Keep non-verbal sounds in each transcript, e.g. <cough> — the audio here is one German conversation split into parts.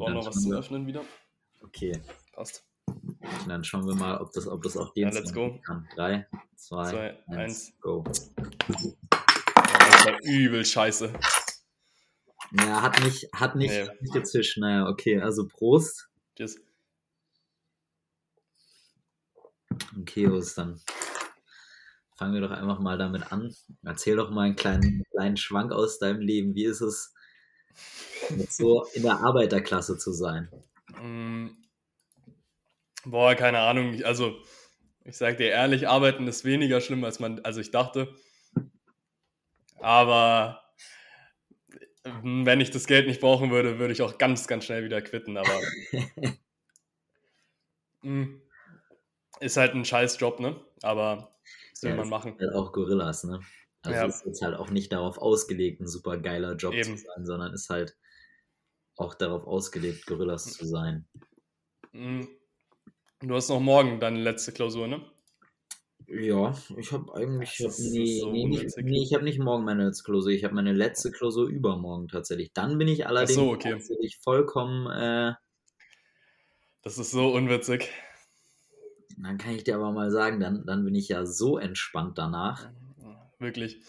brauchen noch was zu öffnen wieder. Okay. Passt. Dann schauen wir mal, ob das, ob das auch den Ja, let's go. kann. 3, 2, Zwei, 1, eins. go. Das war übel scheiße. Ja, hat nicht, hat nicht, Nee. nicht gezischt. Naja, okay, also Prost. Tschüss. Okay, Urs, dann fangen wir doch einfach mal damit an. Erzähl doch mal einen kleinen, kleinen Schwank aus deinem Leben. Wie ist es, so in der Arbeiterklasse zu sein? Mm. Boah, keine Ahnung. Also, ich sag dir ehrlich, arbeiten ist weniger schlimm, als man, also ich dachte. Aber mm, wenn ich das Geld nicht brauchen würde, würde ich auch ganz, ganz schnell wieder quitten. Aber <laughs> mm, ist halt ein scheiß Job, ne? Aber was will Ja, man machen? Halt auch Gorillas, ne? Also Ja. ist jetzt halt auch nicht darauf ausgelegt, ein super geiler Job Eben. zu sein, sondern ist halt auch darauf ausgelegt, Gorillas zu sein. Mm. Du hast noch morgen deine letzte Klausur, ne? Ja, ich habe eigentlich, ich hab, nee, so nee, nicht, nee, ich habe nicht morgen meine letzte Klausur, ich habe meine letzte Klausur übermorgen tatsächlich. Dann bin ich allerdings so, okay. tatsächlich vollkommen, äh, Das ist so unwitzig. dann kann ich dir aber mal sagen, dann, dann bin ich ja so entspannt danach. Wirklich.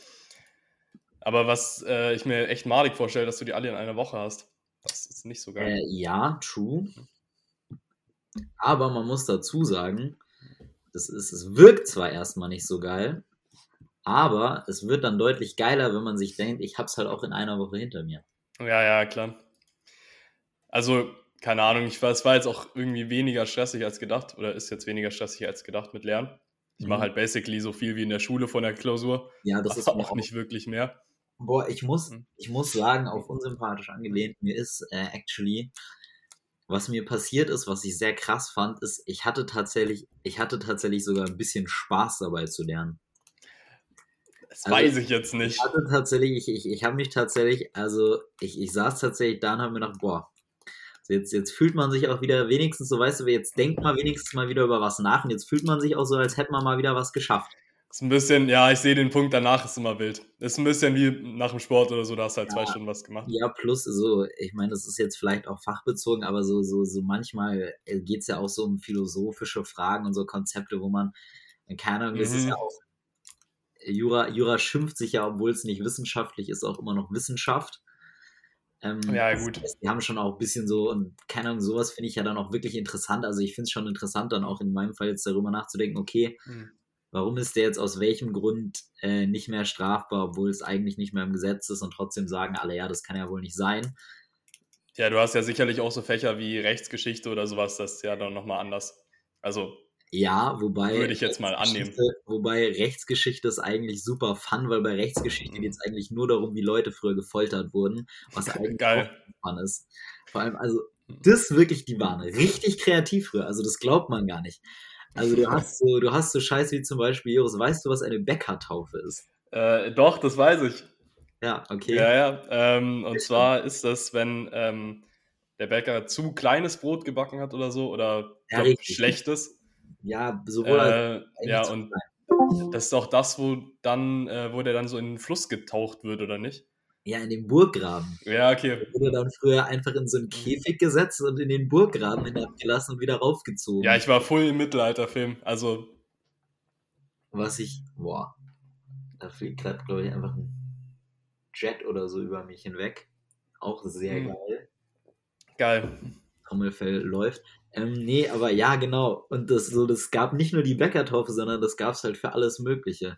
Aber was äh, ich mir echt madig vorstelle, dass du die alle in einer Woche hast. Das ist nicht so geil. Äh, ja, true. Aber man muss dazu sagen, das ist, es wirkt zwar erstmal nicht so geil, aber es wird dann deutlich geiler, wenn man sich denkt, ich hab's halt auch in einer Woche hinter mir. Ja, ja, klar. Also, keine Ahnung, ich war, es war jetzt auch irgendwie weniger stressig als gedacht oder ist jetzt weniger stressig als gedacht mit Lernen. Ich Mhm. mache halt basically so viel wie in der Schule von der Klausur. Ja, das ist auch auch nicht wirklich mehr. Boah, ich muss, Mhm. ich muss sagen, auf unsympathisch angelehnt, mir ist äh, actually, was mir passiert ist, was ich sehr krass fand, ist, ich hatte tatsächlich, ich hatte tatsächlich sogar ein bisschen Spaß dabei zu lernen. Das Also, weiß ich jetzt nicht. Ich hatte tatsächlich, ich, ich, ich habe mich tatsächlich, also ich, ich saß tatsächlich da und habe mir gedacht, boah, jetzt, jetzt fühlt man sich auch wieder wenigstens so, weißt du, jetzt denkt man wenigstens mal wieder über was nach und jetzt fühlt man sich auch so, als hätte man mal wieder was geschafft. Ist ein bisschen, ja, ich sehe den Punkt danach, ist immer wild. Ist ein bisschen wie nach dem Sport oder so, da hast du halt zwei Ja. Stunden was gemacht. Ja, plus so, ich meine, das ist jetzt vielleicht auch fachbezogen, aber so, so, so manchmal geht es ja auch so um philosophische Fragen und so Konzepte, wo man, keine Ahnung, das ist Mhm. ja auch, Jura, Jura schimpft sich ja, obwohl es nicht wissenschaftlich ist, auch immer noch Wissenschaft. Ähm, Ja, das gut. heißt, Die haben schon auch ein bisschen so, und keine Ahnung, sowas finde ich ja dann auch wirklich interessant. Also ich finde es schon interessant, dann auch in meinem Fall jetzt darüber nachzudenken, okay, Hm. Warum ist der jetzt aus welchem Grund äh, nicht mehr strafbar, obwohl es eigentlich nicht mehr im Gesetz ist und trotzdem sagen alle, ja, das kann ja wohl nicht sein. Ja, du hast ja sicherlich auch so Fächer wie Rechtsgeschichte oder sowas, das ist ja dann nochmal anders. Also, Ja, wobei. Würde ich jetzt mal Rechtsgeschichte- Wobei Rechtsgeschichte ist eigentlich super fun, weil bei Rechtsgeschichte Mhm. geht es eigentlich nur darum, wie Leute früher gefoltert wurden, was <laughs> eigentlich Geil. fun ist. Vor allem, also, das wirklich, die waren richtig kreativ früher, also das glaubt man gar nicht. Also du hast so, du hast so Scheiß wie zum Beispiel, Joris, weißt du, was eine Bäckertaufe ist? äh, doch, das weiß ich. Ja, okay. Ja, ja. Ähm, und zwar ist das, wenn ähm, der Bäcker zu kleines Brot gebacken hat oder so oder Ja, glaub, schlechtes. Ja, sowohl Äh, ja, und das ist auch das, wo dann, äh, wo der dann so in den Fluss getaucht wird, oder nicht? Ja, in den Burggraben. Ja, okay. Wurde dann früher einfach in so einen Käfig gesetzt und in den Burggraben hinabgelassen und wieder raufgezogen. Ja, ich war voll im Mittelalterfilm. Also, Was ich, boah, da fliegt gerade, glaube ich, einfach ein Jet oder so über mich hinweg. Auch sehr Hm. geil. geil. Trommelfell läuft. Ähm, nee, aber ja, genau. Und das so, das gab nicht nur die Bäckertaufe, sondern das gab's halt für alles Mögliche.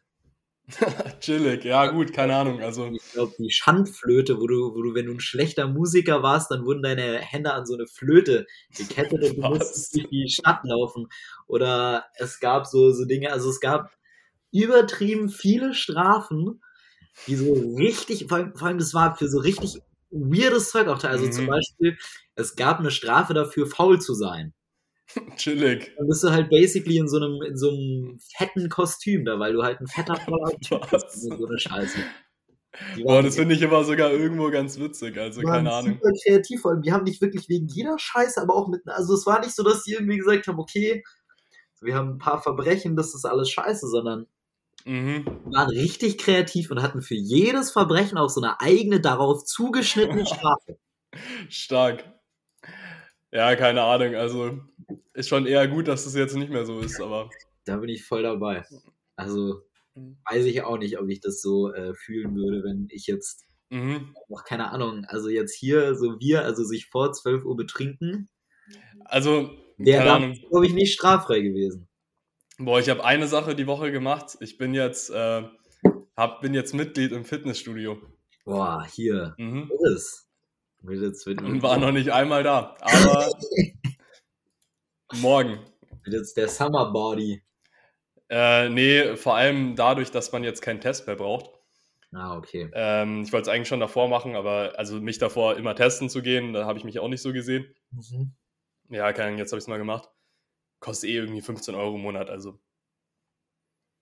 <laughs> Chillig. Ja, gut, keine Ahnung. Also, Ich glaube, die Schandflöte, wo du, wo du, wenn du ein schlechter Musiker warst, dann wurden deine Hände an so eine Flöte gekettet und du <laughs> musstest durch die Stadt laufen. Oder es gab so, so Dinge, also es gab übertrieben viele Strafen, die so richtig, vor allem, vor allem das war für so richtig weirdes Zeug auch. Also zum Mhm. Beispiel, es gab eine Strafe dafür, faul zu sein. <laughs> chillig. Dann bist du halt basically in so einem, in so einem fetten Kostüm da, weil du halt ein fetter voller Typ bist. So eine Scheiße. Boah, das finde ich immer sogar irgendwo ganz witzig. Also, keine Ahnung. super kreativ, vor allem, die haben nicht wirklich wegen jeder Scheiße, aber auch mit, also es war nicht so, dass die irgendwie gesagt haben, okay, wir haben ein paar Verbrechen, das ist alles scheiße, sondern Mhm. waren richtig kreativ und hatten für jedes Verbrechen auch so eine eigene, darauf zugeschnittene <laughs> Strafe. Stark. Ja, keine Ahnung. Also ist schon eher gut, dass es jetzt nicht mehr so ist, aber. Da bin ich voll dabei. Also Mhm. weiß ich auch nicht, ob ich das so äh, fühlen würde, wenn ich jetzt Mhm. noch keine Ahnung, also jetzt hier so wir, also sich vor 12 Uhr betrinken, Also, wäre dann, glaube ich, nicht straffrei gewesen. Boah, ich habe eine Sache die Woche gemacht. Ich bin jetzt, äh, hab, bin jetzt Mitglied im Fitnessstudio. Boah, hier, Mhm. Chris. Und war noch nicht einmal da. Aber morgen. wird jetzt der Summer Body. Äh, nee, vor allem dadurch, dass man jetzt keinen Test mehr braucht. Ah, okay. Ähm, ich wollte es eigentlich schon davor machen, aber also mich davor immer testen zu gehen, da habe ich mich auch nicht so gesehen. Mhm. Ja, Ahnung, jetzt habe ich es mal gemacht. Kostet eh irgendwie 15 Euro im Monat, also.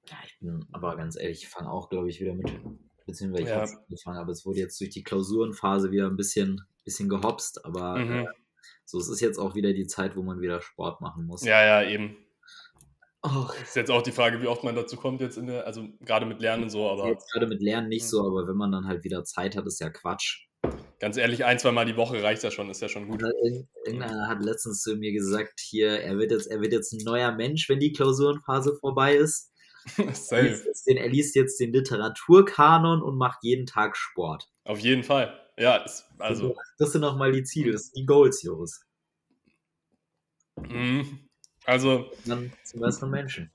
Ja, ich bin aber ganz ehrlich, ich fange auch, glaube ich, wieder mit, beziehungsweise ich Ja. habe angefangen, aber es wurde jetzt durch die Klausurenphase wieder ein bisschen, bisschen gehopst, aber Mhm. äh, so, es ist jetzt auch wieder die Zeit, wo man wieder Sport machen muss. Ja, ja, eben. Och, Ist jetzt auch die Frage, wie oft man dazu kommt jetzt in der, also gerade mit Lernen und so, aber jetzt gerade mit Lernen nicht Mhm. so, aber wenn man dann halt wieder Zeit hat, ist ja Quatsch. ganz ehrlich, ein, zwei Mal die Woche reicht ja schon, ist ja schon gut. Oder irgend- Irgendeiner hat letztens zu mir gesagt, hier, er wird jetzt, er wird jetzt ein neuer Mensch, wenn die Klausurenphase vorbei ist. <laughs> Er liest, den, er liest jetzt den Literaturkanon und macht jeden Tag Sport. Auf jeden Fall. Ja, ist, also. Das sind nochmal die Ziele, das sind die Goals, Joris. Mhm. Also, Dann zum besseren Menschen.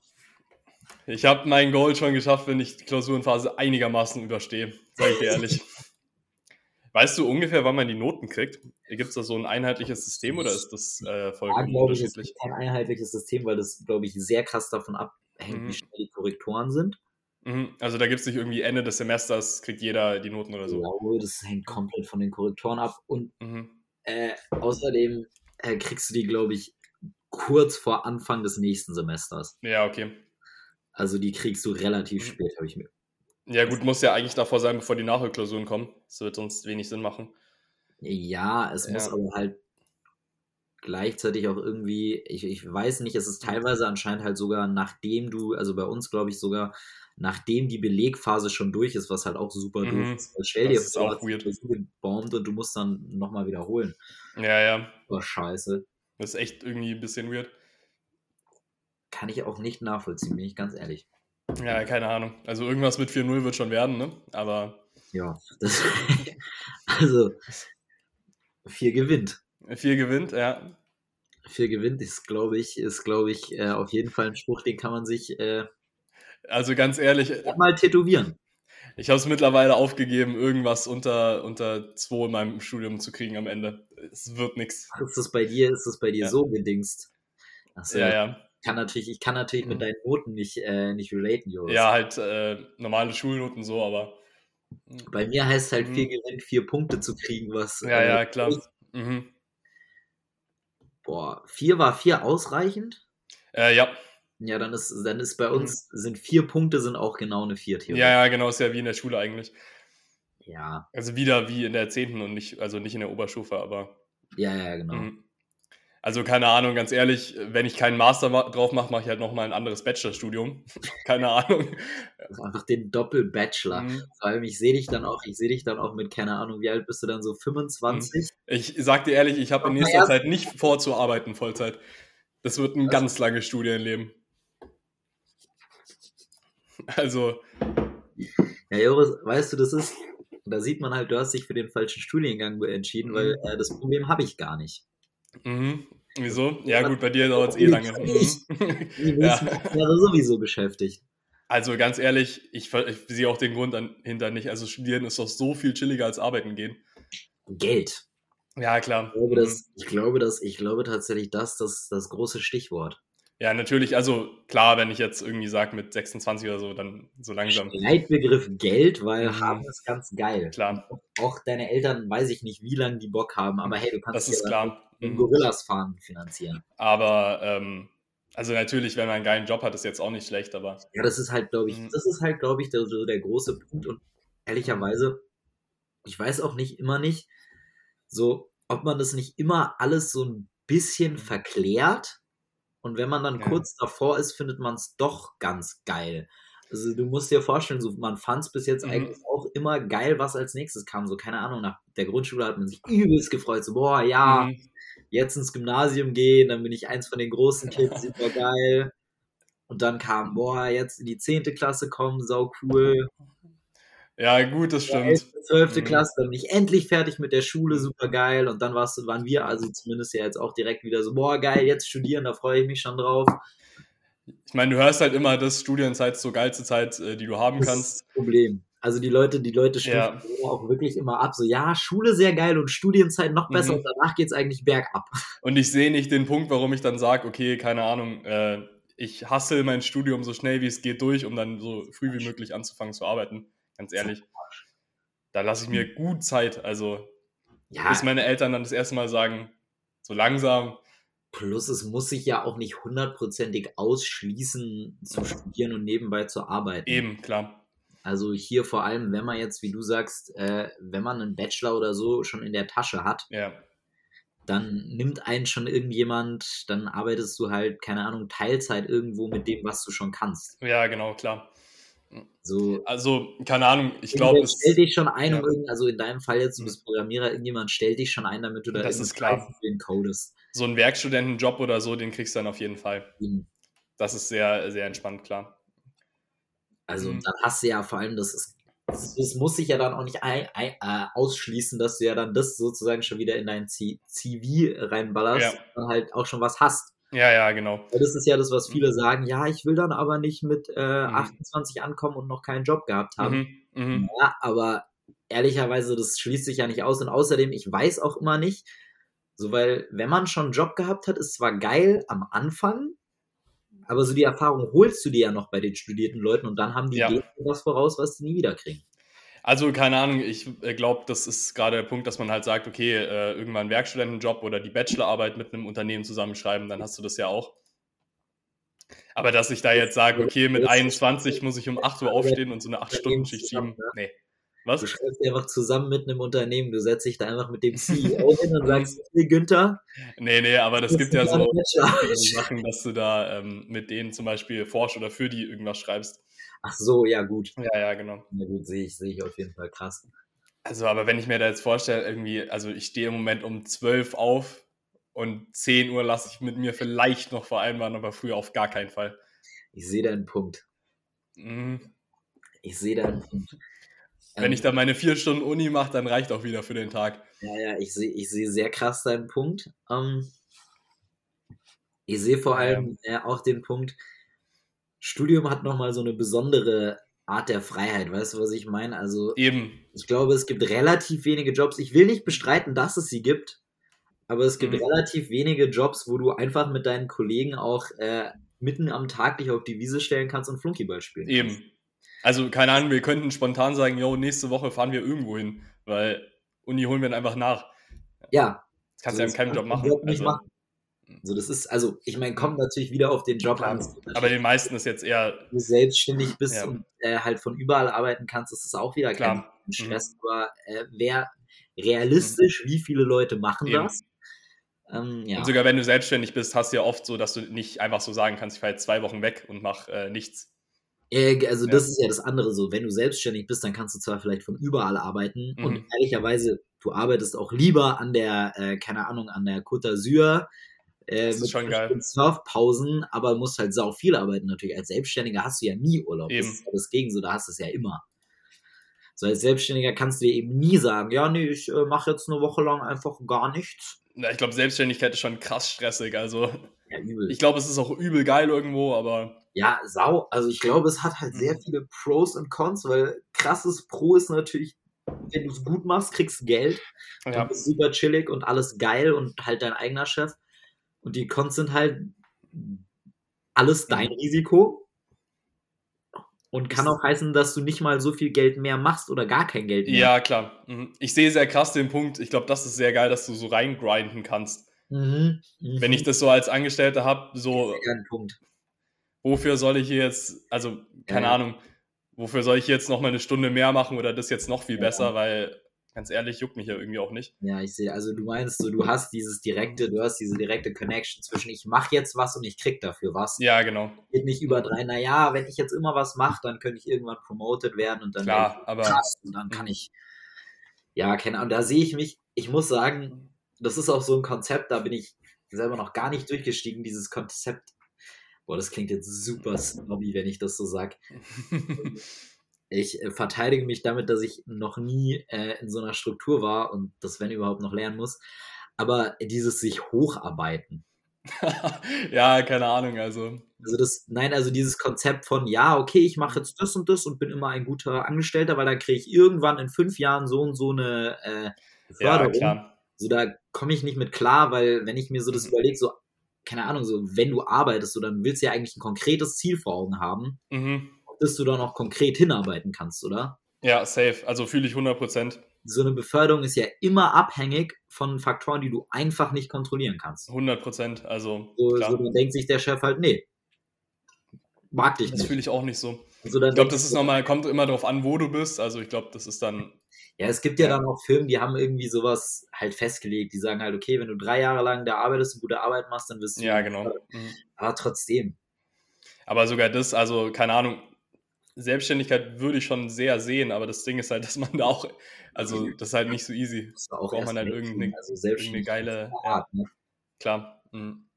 ich habe mein Goal schon geschafft, wenn ich die Klausurenphase einigermaßen überstehe, sage ich dir ehrlich. <laughs> Weißt du ungefähr, wann man die Noten kriegt? Gibt es da so ein einheitliches System oder ist das äh, vollkommen glaube ich, es unterschiedlich? gibt kein einheitliches System, weil das, glaube ich, sehr krass davon abhängt, Mhm. wie schnell die Korrektoren sind. Mhm. Also da gibt es nicht irgendwie Ende des Semesters, kriegt jeder die Noten oder so. glaube, das hängt komplett von den Korrektoren ab. Und Mhm. äh, außerdem äh, kriegst du die, glaube ich, kurz vor Anfang des nächsten Semesters. Ja, okay. Also die kriegst du relativ Mhm. spät, habe ich mir. Ja, gut, muss ja eigentlich davor sein, bevor die Nachholklausuren kommen. Das wird sonst wenig Sinn machen. Ja, es muss Ja. aber halt gleichzeitig auch irgendwie, ich, ich weiß nicht, es ist teilweise anscheinend halt sogar nachdem du, also bei uns glaube ich sogar, nachdem die Belegphase schon durch ist, was halt auch super Mhm. doof ist. Stell Das dir ist vor, auch weird. gebombt und du musst dann nochmal wiederholen. Ja, ja. Oh, scheiße. Das ist echt irgendwie ein bisschen weird. Kann ich auch nicht nachvollziehen, bin ich ganz ehrlich. Ja, keine Ahnung. Also irgendwas mit 4-0 wird schon werden, ne? Aber Ja, das, <laughs> also, vier gewinnt. 4 gewinnt, ja. Vier gewinnt ist, glaube ich, ist, glaube ich, äh, auf jeden Fall ein Spruch, den kann man sich äh, Also ganz ehrlich, mal tätowieren. ich habe es mittlerweile aufgegeben, irgendwas unter, unter 2 in meinem Studium zu kriegen am Ende. Es wird nichts. Ist das bei dir, ist das bei dir Ja. so gedingst? Achso, Ja, ja. Kann natürlich, ich kann natürlich mit Mhm. deinen Noten nicht, äh, nicht relaten, Joris. Ja, halt äh, normale Schulnoten so, aber. Bei mir heißt halt, Mhm. vier gewinnt, vier Punkte zu kriegen, was. Ja, äh, ja, klar. Mhm. Boah, vier war vier ausreichend? Äh, ja. Ja, dann ist, dann ist bei uns, sind vier Punkte sind auch genau eine vier Theorie. Mhm. ja, ja, genau, ist ja wie in der Schule eigentlich. ja, Also wieder wie in der 10. und nicht, also nicht in der Oberstufe, aber. ja, ja, genau. Mhm. Also keine Ahnung, ganz ehrlich, wenn ich keinen Master ma drauf mache, mache ich halt nochmal ein anderes Bachelorstudium. <laughs> keine Ahnung. Also einfach den Doppel-Bachelor. Mhm. Vor allem, ich sehe dich dann auch, ich sehe dich dann auch mit, keine Ahnung, wie alt bist du dann so, 25? Ich sag dir ehrlich, ich habe in nächster Zeit nicht vor zu arbeiten, Vollzeit. Das wird ein Was? ganz langes Studienleben. Also, Ja, Joris, weißt du, das ist, da sieht man halt, du hast dich für den falschen Studiengang entschieden, weil Mhm. äh, das Problem habe ich gar nicht. mhm. wieso? Ja gut, bei dir dauert es eh lange. Mhm. Die <laughs> nächsten Ja. Jahre sowieso beschäftigt. Also ganz ehrlich, ich, ich sehe auch den Grund an, hinter nicht. Also studieren ist doch so viel chilliger als arbeiten gehen. Geld. Ja, klar. Ich glaube, Mhm. dass, ich glaube, dass, ich glaube tatsächlich, das das das große Stichwort. Ja, natürlich. Also klar, wenn ich jetzt irgendwie sage mit 26 oder so, dann so langsam. Leitbegriff Geld, weil Mhm. haben ist ganz geil. Klar, Auch deine Eltern, weiß ich nicht, wie lange die Bock haben, aber hey, du kannst das ist klar. Mhm. Gorillas fahren finanzieren. Aber ähm, also natürlich, wenn man einen geilen Job hat, ist jetzt auch nicht schlecht, aber Ja, das ist halt, glaube ich, Mhm. das ist halt, glaube ich, der, so der große Punkt. Und ehrlicherweise, ich weiß auch nicht immer nicht, so, ob man das nicht immer alles so ein bisschen verklärt. Und wenn man dann Ja. kurz davor ist, findet man es doch ganz geil. Also du musst dir vorstellen, so, man fand es bis jetzt Mhm. eigentlich auch immer geil, was als nächstes kam. So, keine Ahnung, nach der Grundschule hat man sich übelst gefreut. So, boah, ja, Mhm. jetzt ins Gymnasium gehen, dann bin ich eins von den großen Kids, <laughs> super geil. Und dann kam, boah, jetzt in die 10. Klasse kommen, sau cool. Ja, gut, das stimmt. 12. Mhm. Klasse, dann bin ich endlich fertig mit der Schule, super geil. Und dann warst, waren wir also zumindest ja jetzt auch direkt wieder so, boah, geil, jetzt studieren, da freue ich mich schon drauf. Ich meine, du hörst halt immer, dass Studienzeit ist so geilste Zeit, äh, die du haben das kannst. Ist das Problem. Also die Leute, die Leute ja. auch wirklich immer ab. So, ja, Schule sehr geil und Studienzeit noch besser mhm. und danach geht es eigentlich bergab. <laughs> Und ich sehe nicht den Punkt, warum ich dann sage, okay, keine Ahnung, äh, ich hasse mein Studium so schnell wie es geht durch, um dann so früh wie möglich anzufangen zu arbeiten. Ganz ehrlich. Da lasse ich mir gut Zeit. Also, ja. bis meine Eltern dann das erste Mal sagen, so langsam, Plus es muss sich ja auch nicht hundertprozentig ausschließen zu studieren und nebenbei zu arbeiten. Eben, klar. Also hier vor allem, wenn man jetzt, wie du sagst, äh, wenn man einen Bachelor oder so schon in der Tasche hat, ja. dann nimmt einen schon irgendjemand, dann arbeitest du halt, keine Ahnung, Teilzeit irgendwo mit dem, was du schon kannst. Ja, genau, klar. So, also, keine Ahnung, ich glaube. es stellt dich schon ein, ja. also in deinem Fall jetzt, du bist Programmierer, irgendjemand stellt dich schon ein, damit du da das ist klar. den codest. So einen Werkstudentenjob oder so, den kriegst du dann auf jeden Fall. Mhm. Das ist sehr, sehr entspannt, klar. Also, mhm. dann hast du ja vor allem, das ist das muss sich ja dann auch nicht ein, ein, äh, ausschließen, dass du ja dann das sozusagen schon wieder in dein CV reinballerst ja. und halt auch schon was hast. Ja, ja, genau. Das ist ja das, was viele mhm. sagen, ja, ich will dann aber nicht mit äh, 28 mhm. ankommen und noch keinen Job gehabt haben. Mhm. Mhm. Ja, aber ehrlicherweise, das schließt sich ja nicht aus. Und außerdem, ich weiß auch immer nicht, so weil, wenn man schon einen Job gehabt hat, ist zwar geil am Anfang, aber so die Erfahrung holst du dir ja noch bei den studierten Leuten und dann haben die ja. was voraus, was die nie wieder kriegen. Also keine Ahnung, ich äh, glaube, das ist gerade der Punkt, dass man halt sagt, okay, äh, irgendwann einen Werkstudentenjob oder die Bachelorarbeit mit einem Unternehmen zusammenschreiben, dann hast du das ja auch. Aber dass ich da jetzt sage, okay, mit 21 muss ich um 8 Uhr aufstehen und so eine 8-Stunden-Schicht schieben, ne? nee. Was? Du schreibst einfach zusammen mit einem Unternehmen, du setzt dich da einfach mit dem <laughs> CEO hin und sagst, hey Günther. Nee, nee, aber das, das gibt ja so Sachen, dass du da ähm, mit denen zum Beispiel forsch oder für die irgendwas schreibst. Ach so, ja, gut. Ja, ja, genau. Ja, gut, sehe ich, sehe ich auf jeden Fall krass. Also, aber wenn ich mir da jetzt vorstelle, irgendwie, also ich stehe im Moment um 12 auf und 10 Uhr lasse ich mit mir vielleicht noch vereinbaren, aber früher auf gar keinen Fall. Ich sehe deinen Punkt. Mhm. Ich sehe deinen Punkt. Wenn ähm, ich da meine vier Stunden Uni mache, dann reicht auch wieder für den Tag. Ja, ja, ich sehe ich seh sehr krass deinen Punkt. Ähm, ich sehe vor allem ja. äh, auch den Punkt, Studium hat nochmal so eine besondere Art der Freiheit, weißt du, was ich meine? Also, Eben. ich glaube, es gibt relativ wenige Jobs. Ich will nicht bestreiten, dass es sie gibt, aber es gibt mhm. relativ wenige Jobs, wo du einfach mit deinen Kollegen auch äh, mitten am Tag dich auf die Wiese stellen kannst und Flunkyball spielen Eben. Kannst. Also, keine Ahnung, wir könnten spontan sagen, yo, nächste Woche fahren wir irgendwo hin, weil Uni holen wir dann einfach nach. Ja. Das kannst du ja in keinem Job machen. Job also, machen. So, das ist, also, ich meine, kommt natürlich wieder auf den Job an. Aber den meisten ist jetzt eher. Wenn du selbstständig bist ja. und äh, halt von überall arbeiten kannst, ist das auch wieder kein Stress. Mhm. Aber äh, wer realistisch, mhm. wie viele Leute machen Eben. das? Ähm, ja. Und sogar wenn du selbstständig bist, hast du ja oft so, dass du nicht einfach so sagen kannst, ich fahre jetzt zwei Wochen weg und mache äh, nichts. Also, ja. das ist ja das andere so. Wenn du selbstständig bist, dann kannst du zwar vielleicht von überall arbeiten mhm. und ehrlicherweise, du arbeitest auch lieber an der, äh, keine Ahnung, an der Côte d'Azur äh, das ist schon geil. Surfpausen, aber musst halt sau viel arbeiten natürlich. Als Selbstständiger hast du ja nie Urlaub. Eben. Das ist ja das Gegen, so da hast du es ja immer. So als Selbstständiger kannst du dir eben nie sagen, ja, nee, ich äh, mache jetzt eine Woche lang einfach gar nichts. Ja, ich glaube, Selbstständigkeit ist schon krass stressig. Also, ja, übel. ich glaube, es ist auch übel geil irgendwo, aber. Ja, sau. Also, ich glaube, es hat halt sehr mhm. viele Pros und Cons, weil krasses Pro ist natürlich, wenn du es gut machst, kriegst du Geld. Ja. Du bist super chillig und alles geil und halt dein eigener Chef. Und die Cons sind halt alles dein mhm. Risiko. Und kann auch heißen, dass du nicht mal so viel Geld mehr machst oder gar kein Geld mehr. Ja, klar. Mhm. Ich sehe sehr krass den Punkt. Ich glaube, das ist sehr geil, dass du so reingrinden kannst. Mhm. Mhm. Wenn ich das so als Angestellter habe, so. Punkt. Wofür soll ich hier jetzt, also, keine ja. Ahnung, wofür soll ich jetzt noch mal eine Stunde mehr machen oder das jetzt noch viel ja. besser, weil Ganz ehrlich, juckt mich ja irgendwie auch nicht. Ja, ich sehe, also du meinst so, du hast dieses direkte, du hast diese direkte Connection zwischen ich mache jetzt was und ich krieg dafür was. Ja, genau. Geht nicht über drei, naja, wenn ich jetzt immer was mache, dann könnte ich irgendwann promoted werden und dann Klar, aber krass und dann kann ich, ja, keine Ahnung, da sehe ich mich, ich muss sagen, das ist auch so ein Konzept, da bin ich selber noch gar nicht durchgestiegen, dieses Konzept. Boah, das klingt jetzt super snobby, wenn ich das so sag. <laughs> ich äh, verteidige mich damit, dass ich noch nie äh, in so einer Struktur war und das, wenn überhaupt, noch lernen muss. Aber dieses sich hocharbeiten. <laughs> ja, keine Ahnung, also. Also das, nein, also dieses Konzept von, ja, okay, ich mache jetzt das und das und bin immer ein guter Angestellter, weil dann kriege ich irgendwann in fünf Jahren so und so eine äh, Förderung. Ja, klar. So, da komme ich nicht mit klar, weil wenn ich mir so das mhm. überlege, so, keine Ahnung, so, wenn du arbeitest, so, dann willst du ja eigentlich ein konkretes Ziel vor Augen haben. Mhm dass du dann auch konkret hinarbeiten kannst, oder? Ja, safe. Also fühle ich 100%. So eine Beförderung ist ja immer abhängig von Faktoren, die du einfach nicht kontrollieren kannst. 100%. Also, so, so dann denkt sich der Chef halt, nee, mag dich das nicht. Das fühle ich auch nicht so. Also ich glaube, das ist nochmal, kommt immer darauf an, wo du bist. Also ich glaube, das ist dann. Ja, es gibt ja, ja, dann auch Firmen, die haben irgendwie sowas halt festgelegt. Die sagen halt, okay, wenn du drei Jahre lang da arbeitest und gute Arbeit machst, dann wirst du. Ja, genau. Mhm. Aber trotzdem. Aber sogar das, also keine Ahnung, Selbstständigkeit würde ich schon sehr sehen, aber das Ding ist halt, <laughs> dass man da auch, also das ist halt nicht so easy. Das auch braucht man halt irgendeine, also irgendeine geile, Art, ja, ne? klar. Mhm.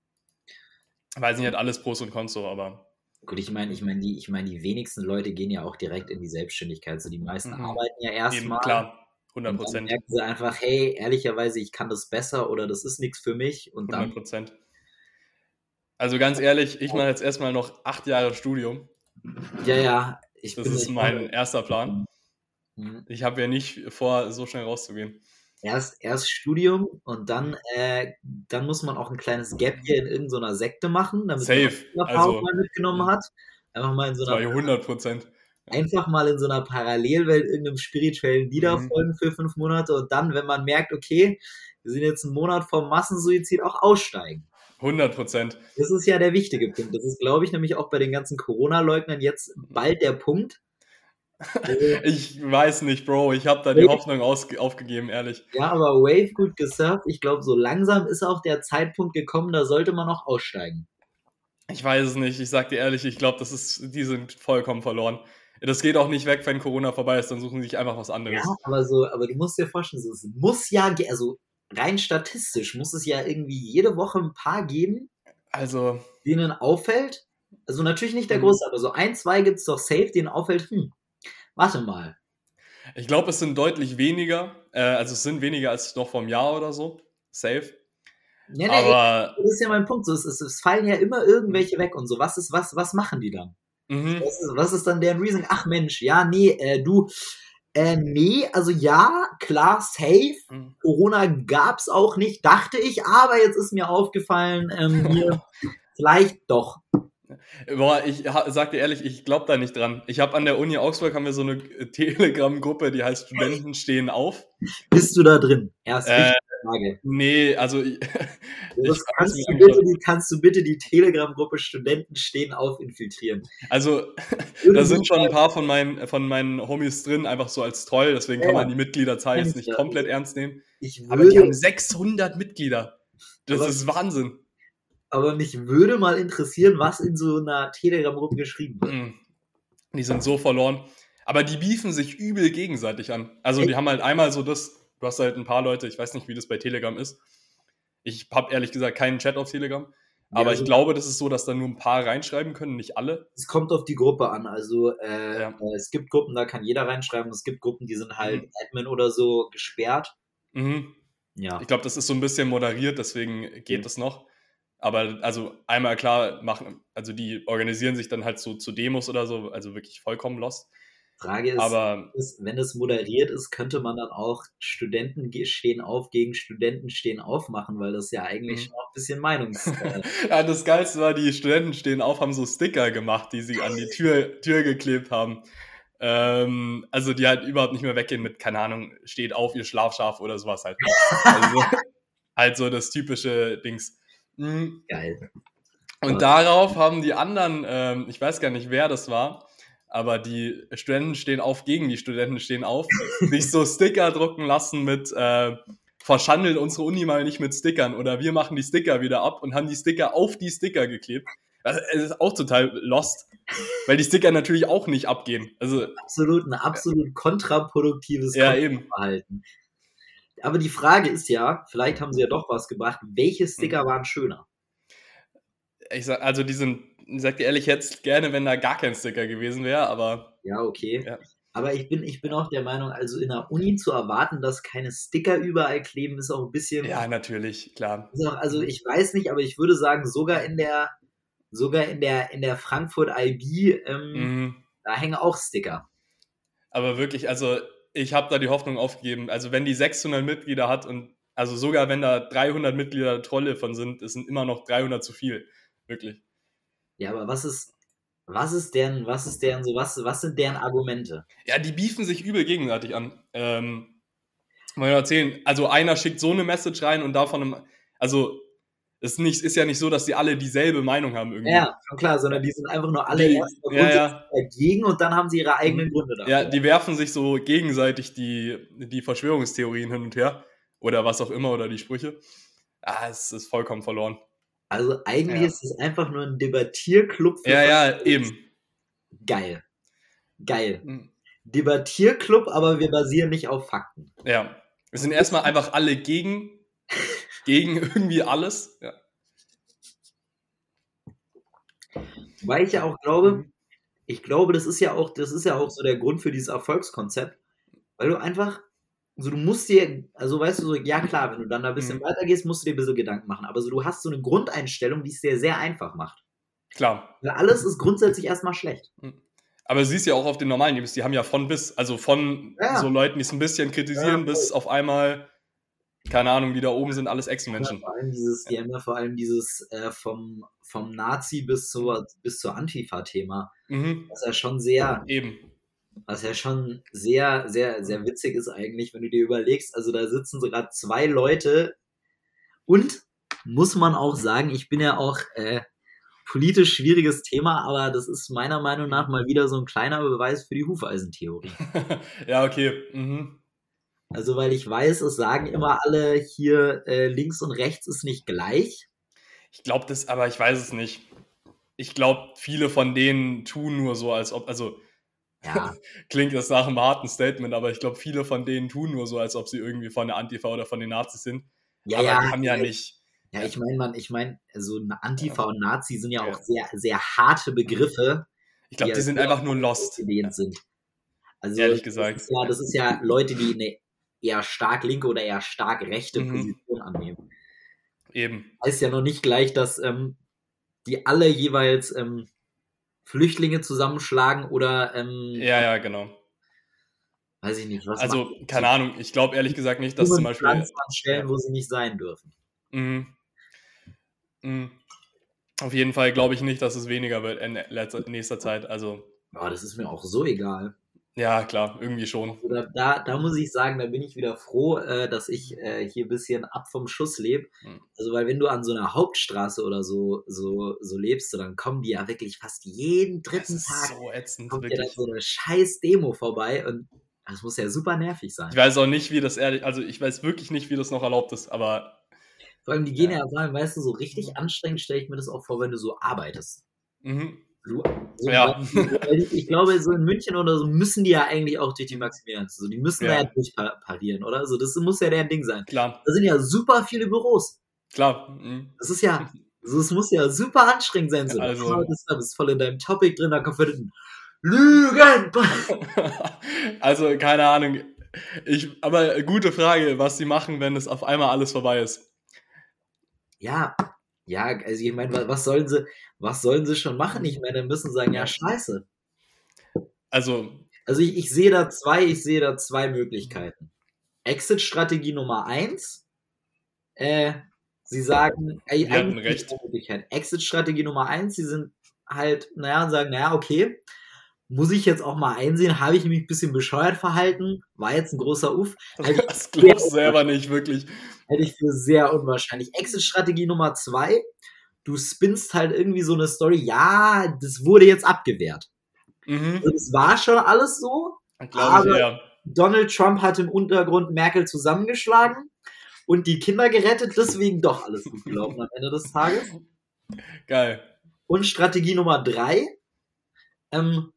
Weiß nicht, hat alles Pros und Cons so, aber. Gut, ich meine, ich meine, die, ich meine, die wenigsten Leute gehen ja auch direkt in die Selbstständigkeit. Also die meisten mhm. arbeiten ja erstmal. Klar, 100 Prozent. Merken sie einfach, hey, ehrlicherweise, ich kann das besser oder das ist nichts für mich. Und 100 Prozent. Also ganz ehrlich, ich mache jetzt erstmal noch acht Jahre Studium. Ja, ja, ich das ist mein erster Plan. Mhm. Ich habe ja nicht vor, so schnell rauszugehen. Erst, erst Studium und dann, äh, dann muss man auch ein kleines Gap hier in irgendeiner Sekte machen, damit Safe. man also, mal mitgenommen hat. Einfach mal in so einer. 100 Prozent. Einfach mal in so einer Parallelwelt irgendeinem spirituellen Lieder mhm. folgen für fünf Monate und dann, wenn man merkt, okay, wir sind jetzt einen Monat vom Massensuizid, auch aussteigen. 100 Prozent. Das ist ja der wichtige Punkt. Das ist, glaube ich, nämlich auch bei den ganzen Corona-Leugnern jetzt bald der Punkt. <laughs> ich weiß nicht, Bro. Ich habe da die Hoffnung aufgegeben, ehrlich. Ja, aber Wave gut gesurft. Ich glaube, so langsam ist auch der Zeitpunkt gekommen, da sollte man noch aussteigen. Ich weiß es nicht. Ich sag dir ehrlich, ich glaube, das ist, die sind vollkommen verloren. Das geht auch nicht weg, wenn Corona vorbei ist, dann suchen sie sich einfach was anderes. Ja, aber so, aber du musst dir vorstellen, so, es muss ja, also rein statistisch muss es ja irgendwie jede Woche ein paar geben, also, denen auffällt. Also natürlich nicht der mhm. große, aber so ein, zwei gibt es doch safe, denen auffällt, hm, warte mal. Ich glaube, es sind deutlich weniger, äh, also es sind weniger als noch vor einem Jahr oder so, safe. Ja, nee, aber das ist ja mein Punkt. So, es, es, es, fallen ja immer irgendwelche weg und so. Was ist, was, was machen die dann? Mhm. Was, ist, was ist dann deren Reason? Ach Mensch, ja, nee, äh, du, äh, nee, also ja, klar, safe. Mhm. Corona gab's auch nicht, dachte ich, aber jetzt ist mir aufgefallen, ähm, hier, <laughs> vielleicht doch. Boah, ich sag dir ehrlich, ich glaube da nicht dran. Ich habe an der Uni Augsburg haben wir so eine Telegram-Gruppe, die heißt <laughs> Studenten stehen auf. Bist du da drin? Erst äh, Frage. Nee, also ich, <laughs> ich kannst, du bitte die, kannst du bitte die Telegram-Gruppe Studenten stehen auf infiltrieren? Also <laughs> da sind schon ein paar von meinen, von meinen Homies drin, einfach so als Troll, deswegen ja. kann man die Mitgliederzahl jetzt nicht komplett ernst nehmen. Aber die haben 600 Mitglieder. Das ist Wahnsinn. Aber mich würde mal interessieren, was in so einer Telegram-Gruppe geschrieben wird. Hm. Die sind so verloren. Aber die beefen sich übel gegenseitig an. Also die haben halt einmal so das, du hast halt ein paar Leute, ich weiß nicht, wie das bei Telegram ist. Ich habe ehrlich gesagt keinen Chat auf Telegram. Aber ja, also ich glaube, das ist so, dass da nur ein paar reinschreiben können, nicht alle. Es kommt auf die Gruppe an. Also äh, ja. Äh, es gibt Gruppen, da kann jeder reinschreiben. Es gibt Gruppen, die sind halt mhm. Admin oder so gesperrt. Mhm. Ja. Ich glaube, das ist so ein bisschen moderiert, deswegen geht mhm. das noch. Aber also einmal klar machen, also die organisieren sich dann halt so zu Demos oder so, also wirklich vollkommen lost. Frage ist, aber, ist, wenn es moderiert ist, könnte man dann auch Studenten stehen auf gegen Studenten stehen auf machen, weil das ja eigentlich mhm. schon auch ein bisschen Meinungs. <laughs> Ja, das Geilste war, die Studenten stehen auf, haben so Sticker gemacht, die sie an die Tür, Tür geklebt haben. Ähm, also die halt überhaupt nicht mehr weggehen mit, keine Ahnung, steht auf, ihr Schlafschaf oder sowas halt. Also, <laughs> halt so das typische Dings. Mhm. Geil. Und darauf haben die anderen, ähm, ich weiß gar nicht, wer das war, aber die Studenten stehen auf gegen die Studenten stehen auf, sich so Sticker drucken lassen mit äh, verschandelt unsere Uni mal nicht mit Stickern oder wir machen die Sticker wieder ab und haben die Sticker auf die Sticker geklebt. Das ist auch total lost, weil die Sticker natürlich auch nicht abgehen. Also absolut ein absolut kontraproduktives ja. Verhalten. aber die Frage ist ja, vielleicht haben sie ja doch was gebracht, welche Sticker waren schöner? Ich sag, also die sind, ich sag dir ehrlich, jetzt gerne, wenn da gar kein Sticker gewesen wäre, aber. Ja, okay. Ja. Aber ich bin, ich bin auch der Meinung, also in der Uni zu erwarten, dass keine Sticker überall kleben, ist auch ein bisschen. Ja, natürlich, klar. Auch, also ich weiß nicht, aber ich würde sagen, sogar in der, sogar in der, in der Frankfurt IB, ähm, mhm. da hängen auch Sticker. Aber wirklich, also ich habe da die Hoffnung aufgegeben. Also wenn die 600 Mitglieder hat und also sogar wenn da 300 Mitglieder Trolle von sind, es sind immer noch 300 zu viel. Wirklich. Ja, aber was ist, was ist deren, was ist deren so, was, was sind deren Argumente? Ja, die beefen sich übel gegenseitig an. Ähm, mal erzählen. Also einer schickt so eine Message rein und davon, also es ist, nicht, ist ja nicht so, dass die alle dieselbe Meinung haben irgendwie. Ja, schon klar, sondern die sind einfach nur alle die, erstmal ja, ja. dagegen und dann haben sie ihre eigenen mhm. Gründe dafür. Ja, die werfen sich so gegenseitig die, die Verschwörungstheorien hin und her oder was auch immer oder die Sprüche. Ah, es ist vollkommen verloren. Also eigentlich ja. ist es einfach nur ein Debattierclub. Für ja, ja, eben. Geil. Geil. Mhm. Debattierclub, aber wir basieren nicht auf Fakten. Ja. Wir sind erstmal einfach alle gegen, gegen irgendwie alles. Ja. Weil ich ja auch glaube, ich glaube, das ist ja auch, das ist ja auch so der Grund für dieses Erfolgskonzept, weil du einfach so du musst dir, also weißt du, so, ja klar, wenn du dann da ein bisschen mhm. weitergehst, musst du dir ein bisschen Gedanken machen. Aber so, du hast so eine Grundeinstellung, die es dir sehr einfach macht. Klar. Weil alles ist grundsätzlich erstmal schlecht. Mhm. Aber siehst ja auch auf den normalen News, die haben ja von bis, also von ja. so Leuten, die es ein bisschen kritisieren, ja, bis auf einmal, keine Ahnung, die da oben sind, alles Ex-Menschen. Ja, vor allem dieses, die haben ja vor allem dieses äh, vom, vom Nazi bis zur, bis zur Antifa-Thema. Mhm. Das ist ja schon sehr. Eben was ja schon sehr, sehr, sehr witzig ist eigentlich, wenn du dir überlegst, also da sitzen sogar zwei Leute und muss man auch sagen, ich bin ja auch äh, politisch schwieriges Thema, aber das ist meiner Meinung nach mal wieder so ein kleiner Beweis für die Hufeisentheorie. <laughs> ja, okay. Mhm. Also, weil ich weiß, es sagen immer alle hier, äh, links und rechts ist nicht gleich. Ich glaube das, aber ich weiß es nicht. Ich glaube, viele von denen tun nur so, als ob, also ja. <laughs> Klingt das nach einem harten Statement, aber ich glaube, viele von denen tun nur so, als ob sie irgendwie von der Antifa oder von den Nazis sind. Ja, aber ja. Die haben ja nicht. Ja, ich meine, man, ich meine, so eine Antifa und Nazi sind ja, ja. auch sehr, sehr harte Begriffe. Ich glaube, die, die sind einfach nur lost. Sind. Also, Ehrlich gesagt. Das ist, ja, das ist ja Leute, die eine eher stark linke oder eher stark rechte mhm. Position annehmen. Eben. Heißt ja noch nicht gleich, dass ähm, die alle jeweils ähm, Flüchtlinge zusammenschlagen oder. Ähm, ja, ja, genau. Weiß ich nicht. Was also, keine Ahnung, ich glaube ehrlich gesagt nicht, dass zum Beispiel. An Stellen, wo sie nicht sein dürfen. Mhm. Mhm. Auf jeden Fall glaube ich nicht, dass es weniger wird in nächster Zeit. Also. Ja, das ist mir auch so egal. Ja, klar, irgendwie schon. Oder da, da muss ich sagen, da bin ich wieder froh, äh, dass ich äh, hier ein bisschen ab vom Schuss lebe. Hm. Also, weil wenn du an so einer Hauptstraße oder so, so, so lebst, so, dann kommen die ja wirklich fast jeden dritten Tag. So ätzend, kommt wirklich. Ja so eine scheiß Demo vorbei und das muss ja super nervig sein. Ich weiß auch nicht, wie das ehrlich, also ich weiß wirklich nicht, wie das noch erlaubt ist, aber. Vor allem, die gehen ja, ja sagen, weißt du, so richtig mhm. anstrengend stelle ich mir das auch vor, wenn du so arbeitest. Mhm. So, ja. Ich, ich, glaube, so in München oder so müssen die ja eigentlich auch durch die Maximilian. So, die müssen ja. da ja durchparieren, oder? So, das muss ja deren Ding sein. Klar. Da sind ja super viele Büros. Klar. Mhm. Das ist ja, so, das muss ja super anstrengend sein. So, also, du bist voll in deinem Topic drin, da kommt den Lügen! <laughs> also, keine Ahnung. Ich, aber gute Frage, was sie machen, wenn es auf einmal alles vorbei ist. Ja, ja, also ich meine, was sollen sie, was sollen sie schon machen? Ich meine, müssen sie sagen, ja, scheiße. Also. Also ich, ich sehe da zwei, ich sehe da zwei Möglichkeiten. Exit-Strategie Nummer eins. Äh, sie sagen, ey, Sie hatten recht. Exit-Strategie Nummer eins, sie sind halt, naja, und sagen, naja, okay, muss ich jetzt auch mal einsehen, habe ich mich ein bisschen bescheuert verhalten, war jetzt ein großer Uff. <laughs> Halt das glaubst du selber nicht, wirklich. Hätte ich für sehr unwahrscheinlich. Exit-Strategie Nummer zwei, du spinnst halt irgendwie so eine Story, ja, das wurde jetzt abgewehrt. Mhm. Das war schon alles so, aber ich, ja. Donald Trump hat im Untergrund Merkel zusammengeschlagen und die Kinder gerettet, deswegen doch alles gut gelaufen am Ende des Tages. Geil. Und Strategie Nummer drei, ähm,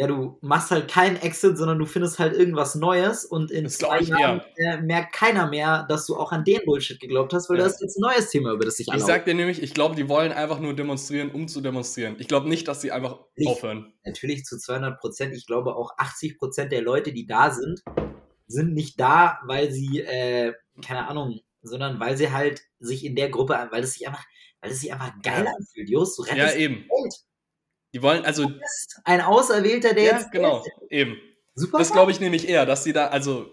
Ja, du machst halt keinen Exit, sondern du findest halt irgendwas Neues und in Das zwei ich Jahren äh, merkt keiner mehr, dass du auch an den Bullshit geglaubt hast, weil Ja. das ist jetzt ein neues Thema, über das sich alle Ich sag dir nämlich, ich glaube, die wollen einfach nur demonstrieren, um zu demonstrieren. Ich glaube nicht, dass sie einfach Nicht. aufhören. natürlich zu 200 Prozent. Ich glaube auch 80 Prozent der Leute, die da sind, sind nicht da, weil sie, äh, keine Ahnung, sondern weil sie halt sich in der Gruppe, weil es sich einfach, weil es sich einfach geil Ja. anfühlt. Jos, du Ja, rettest die eben. Welt. Die wollen, also, Du bist ein Auserwählter, der ja, jetzt genau, eben. super. Das glaube ich nämlich eher, dass sie da, also,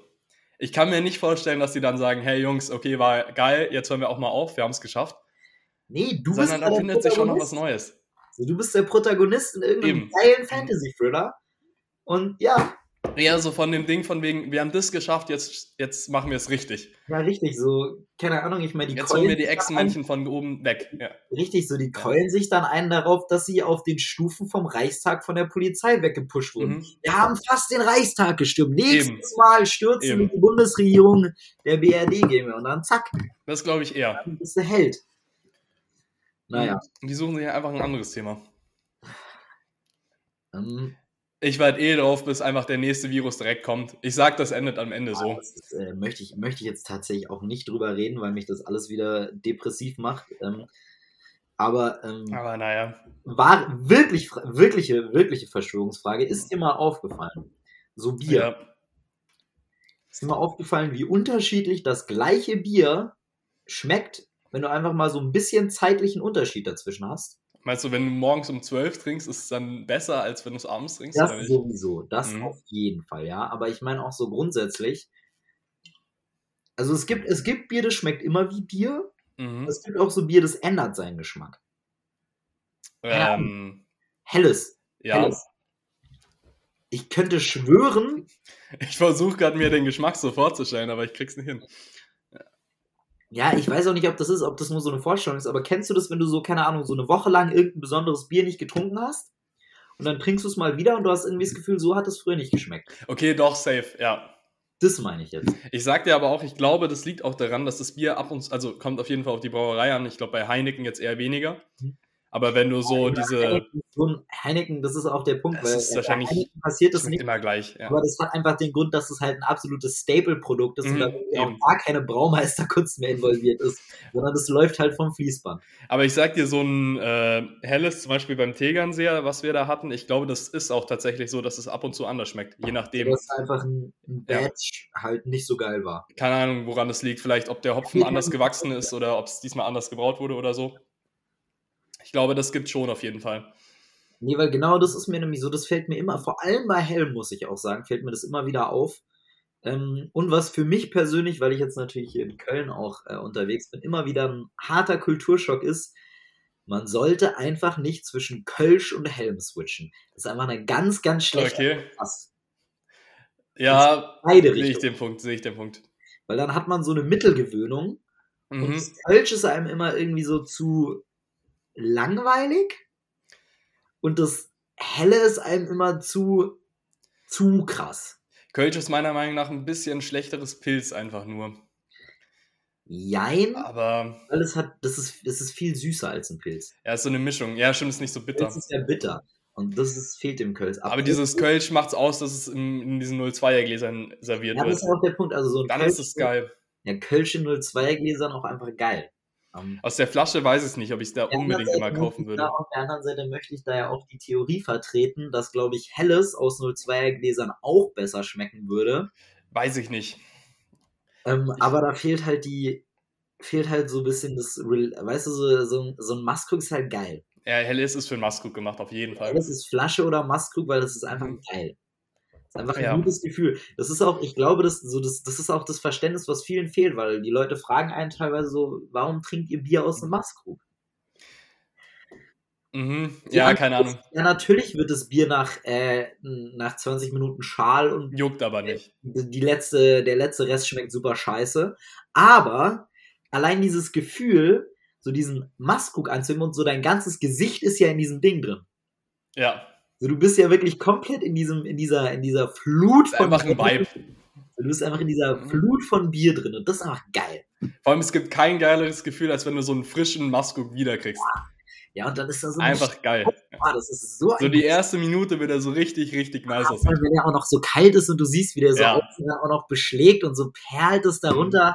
ich kann mir nicht vorstellen, dass sie dann sagen, hey Jungs, okay, war geil, jetzt hören wir auch mal auf, wir haben es geschafft. nee, du bist Sondern da der findet sich schon noch was. Neues. Also, du bist der Protagonist in irgendeinem Eben. geilen Fantasy-Thriller. Und ja, Eher so von dem Ding von wegen, wir haben das geschafft, jetzt, jetzt machen wir es richtig. ja, richtig, so, keine Ahnung, ich meine, die Jetzt holen wir die Echsenmännchen von oben weg. Ja. ein- Richtig, so, die keulen sich dann einen darauf, dass sie auf den Stufen vom Reichstag von der Polizei weggepusht wurden. Mhm. Wir haben fast den Reichstag gestürmt. Nächstes Eben. Mal stürzen Eben. die Bundesregierung der BRD gehen wir und dann zack, Das glaube ich eher. dann bist du Held. Naja, Die suchen sich einfach ein anderes Thema. ähm, Ich warte eh drauf, bis einfach der nächste Virus direkt kommt. Ich sag, das endet am Ende so. das ist, äh, möchte, ich, möchte ich jetzt tatsächlich auch nicht drüber reden, weil mich das alles wieder depressiv macht. Ähm, aber ähm, Aber naja. war wirklich, wirkliche, wirkliche Verschwörungsfrage. Ist dir mal aufgefallen? So Bier. Ja. Ist dir mal aufgefallen, wie unterschiedlich das gleiche Bier schmeckt, wenn du einfach mal so ein bisschen zeitlichen Unterschied dazwischen hast? Meinst du, wenn du morgens um 12 trinkst, ist es dann besser, als wenn du es abends trinkst? Das sowieso, das Mhm. auf jeden Fall, ja. Aber ich meine auch so grundsätzlich. Also es gibt, es gibt Bier, das schmeckt immer wie Bier. Mhm. Es gibt auch so Bier, das ändert seinen Geschmack. Ähm, Helles. ja. Helles. Ich könnte schwören, Ich versuche gerade mir den Geschmack so vorzustellen, aber ich krieg's nicht hin. Ja, ich weiß auch nicht, ob das ist, ob das nur so eine Vorstellung ist, aber kennst du das, wenn du so, keine Ahnung, so eine Woche lang irgendein besonderes Bier nicht getrunken hast? Und dann trinkst du es mal wieder und du hast irgendwie das Gefühl, so hat es früher nicht geschmeckt. Okay, doch, safe, ja. Das meine ich jetzt. Ich sag dir aber auch, ich glaube, das liegt auch daran, dass das Bier ab und zu, also kommt auf jeden Fall auf die Brauerei an. Ich glaube, bei Heineken jetzt eher weniger. Mhm. Aber wenn du so diese. Heineken, so ein Heineken, das ist auch der Punkt, weil ist wahrscheinlich- Heineken passiert das schmeckt nicht. immer gleich. Ja. Aber das hat einfach den Grund, dass es halt ein absolutes Staple-Produkt ist und Mhm, da irgendwie auch gar keine Braumeisterkunst mehr involviert ist, sondern das läuft halt vom Fließband. Aber ich sag dir, so ein äh, helles, zum Beispiel beim Tegernseher, was wir da hatten, ich glaube, das ist auch tatsächlich so, dass es ab und zu anders schmeckt. Je nachdem, Dass einfach ein, ein Ja. Batch halt nicht so geil war. keine Ahnung, woran das liegt. Vielleicht, ob der Hopfen anders gewachsen <laughs> ist oder ob es diesmal anders gebraut wurde oder so. Ich glaube, das gibt schon auf jeden Fall. Nee, weil genau das ist mir nämlich so, das fällt mir immer, vor allem bei Helm, muss ich auch sagen, fällt mir das immer wieder auf. Ähm, und was für mich persönlich, weil ich jetzt natürlich hier in Köln auch äh, unterwegs bin, immer wieder ein harter Kulturschock ist, man sollte einfach nicht zwischen Kölsch und Helm switchen. Das ist einfach eine ganz, ganz schlechte Okay. Pass. Ja, Beide sehe ich den Punkt, sehe ich den Punkt. Weil dann hat man so eine Mittelgewöhnung und Mhm. das Kölsch ist einem immer irgendwie so zu langweilig und das Helle ist einem immer zu, zu krass. Kölsch ist meiner Meinung nach ein bisschen schlechteres Pilz einfach nur. Jein, Aber weil es hat, das ist, das ist viel süßer als ein Pilz. ja, ist so eine Mischung. Ja, stimmt, ist nicht so bitter. Pilz ist ja bitter. Und das ist, fehlt dem Kölsch. Aber dieses Kölsch macht es aus, dass es in, in diesen 02er Gläsern serviert Ja, das wird. ist auch der Punkt. Also so ein Dann Kölsch, ist es geil. Ja, Kölsch in 02er Gläsern auch einfach geil. Ähm, Aus der Flasche weiß ich nicht, ob ich es da unbedingt immer kaufen ich würde. Da, auf der anderen Seite möchte ich da ja auch die Theorie vertreten, dass, glaube ich, Helles aus 02er Gläsern auch besser schmecken würde. Weiß ich nicht. Ähm, aber da fehlt halt die, fehlt halt so ein bisschen das, weißt du, so, so, ein- so ein Maskrug ist halt geil. Ja, Helles ist für den Maskrug gemacht, auf jeden Fall. Das ist Flasche oder Maskrug, weil das ist einfach Mhm. geil. Ist einfach ein Ja. gutes Gefühl. Das ist auch, ich glaube, das, so, das, das ist auch das Verständnis, was vielen fehlt, weil die Leute fragen einen teilweise so, warum trinkt ihr Bier aus dem Maskrug? Mhm. Die Ja, Antwort keine ist, Ahnung. Ja, natürlich wird das Bier nach, äh, nach 20 Minuten schal und Juckt aber nicht. die letzte, der letzte Rest schmeckt super scheiße. Aber allein dieses Gefühl, so diesen Maskrug anzunehmen und so dein ganzes Gesicht ist ja in diesem Ding drin. Ja, Also du bist ja wirklich komplett in diesem, in dieser, in dieser Flut von einfach ein Vibe. Du bist einfach in dieser Flut von Bier drin und das ist einfach geil. Vor allem, es gibt kein geileres Gefühl, als wenn du so einen frischen Maskrug wiederkriegst. Ja, und dann ist da so Einfach geil. Ah, das ist so, So die erste Minute wird er so richtig, richtig nice Ah, aussehen. wenn der auch noch so kalt ist und du siehst, wie der so Ja. auch noch beschlägt und so perlt es darunter.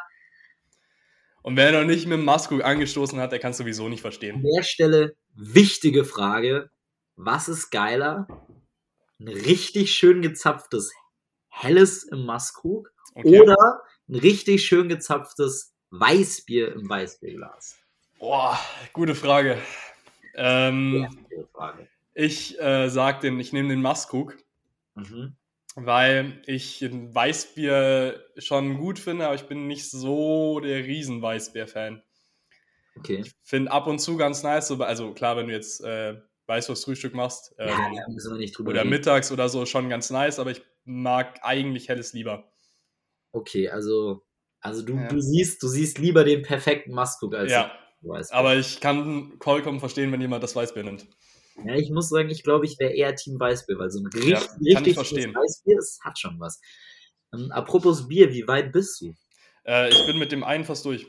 Und wer noch nicht mit dem Maskuk angestoßen hat, der kann es sowieso nicht An verstehen. der Stelle wichtige Frage: Was ist geiler? Ein richtig schön gezapftes helles im Maskrug Okay. oder ein richtig schön gezapftes Weißbier im Weißbierglas? Boah, gute Frage. Ähm, Gute Frage. ich äh, sag den, ich nehme den Maskuk, Mhm. weil ich ein Weißbier schon gut finde, aber ich bin nicht so der riesen Weißbier-Fan. Okay. Finde ab und zu ganz nice, so, also klar, wenn du jetzt äh, Weißwurst-Frühstück machst ähm, Ja, da müssen wir nicht drüber oder reden. mittags oder so, schon ganz nice, aber ich mag eigentlich helles lieber. Okay, also, also du, Ja. du siehst, du siehst lieber den perfekten Maskrug als Ja, Weißbier. aber ich kann vollkommen verstehen, wenn jemand das Weißbier nimmt. Ja, ich muss sagen, ich glaube, ich wäre eher Team Weißbier, weil so ein richtig, Ja, richtig Weißbier ist, hat schon was. Ähm, apropos Bier, wie weit bist du? Äh, ich bin mit dem einen fast durch.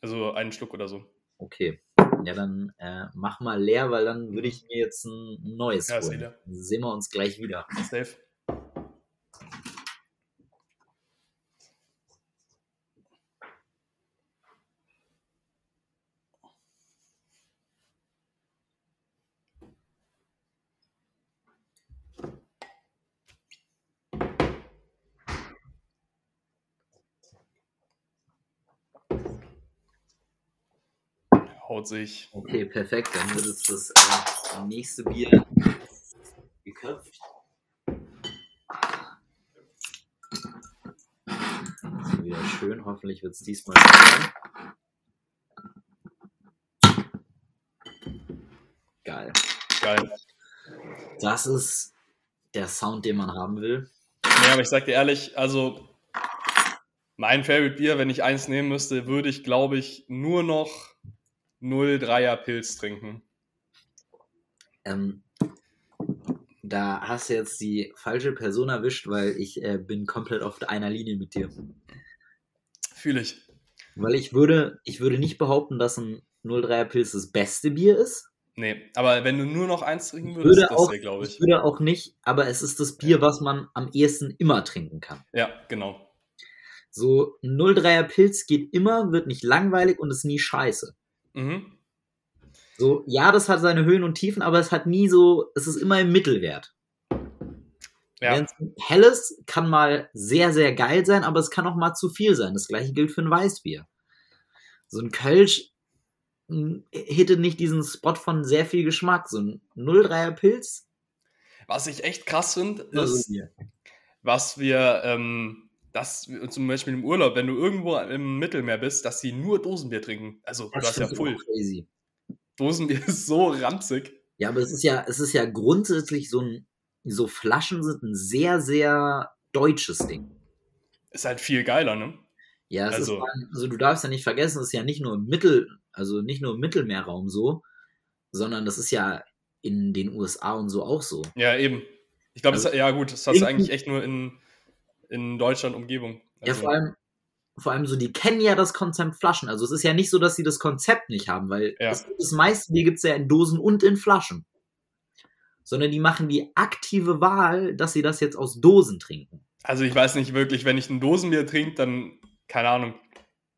Also einen Schluck oder so. Okay. Ja, dann äh, mach mal leer, weil dann würde ich mir jetzt ein neues Ja, holen. Dann sehen wir uns gleich wieder. Safe. Sich. Okay, perfekt. Dann wird jetzt das äh, nächste Bier geköpft. Ist wieder schön. Hoffentlich wird es diesmal besser. Geil. Geil. Das ist der Sound, den man haben will. Nee, aber ich sag dir ehrlich, also mein Favorite Bier, wenn ich eins nehmen müsste, würde ich, glaube ich, nur noch 0,3er Pilz trinken. Ähm, da hast du jetzt die falsche Person erwischt, weil ich äh, bin komplett auf einer Linie mit dir. Fühle ich. Weil ich würde, ich würde nicht behaupten, dass ein 03er Pilz das beste Bier ist. Nee, aber wenn du nur noch eins trinken würdest, Würde das wäre, glaube ich ich. würde auch nicht, aber es ist das Bier, was man am ehesten immer trinken kann. Ja, genau. So ein 03er Pilz geht immer, wird nicht langweilig und ist nie scheiße. Mhm. So, ja, das hat seine Höhen und Tiefen, aber es hat nie so, es ist immer im Mittelwert. Ja, Wenn's helles kann mal sehr, sehr geil sein, aber es kann auch mal zu viel sein. Das gleiche gilt für ein Weißbier. So ein Kölsch mh, hätte nicht diesen Spot von sehr viel Geschmack. So ein 03er Pilz. was ich echt krass finde, ist, was wir, ähm, das zum Beispiel im Urlaub, wenn du irgendwo im Mittelmeer bist, dass sie nur Dosenbier trinken. Also, du hast ja stimmt voll. Crazy. Dosenbier <laughs> ist so ranzig. Ja, aber es ist ja, es ist ja grundsätzlich so ein, so Flaschen sind ein sehr, sehr deutsches Ding. Ist halt viel geiler, ne? Ja, es Also- ist, also du darfst ja nicht vergessen, es ist ja nicht nur im Mittel, also nicht nur im Mittelmeerraum so, sondern das ist ja in den USA und so auch so. Ja, eben. Ich glaube, Also, ja gut, das hast du eigentlich echt nur in, in Deutschland Umgebung. Ja, Also, vor allem, vor allem so, die kennen ja das Konzept Flaschen. Also es ist ja nicht so, dass sie das Konzept nicht haben, weil Ja. das, das meiste Bier gibt es ja in Dosen und in Flaschen. Sondern die machen die aktive Wahl, dass sie das jetzt aus Dosen trinken. also ich weiß nicht wirklich, wenn ich ein Dosenbier trinke, dann, keine Ahnung,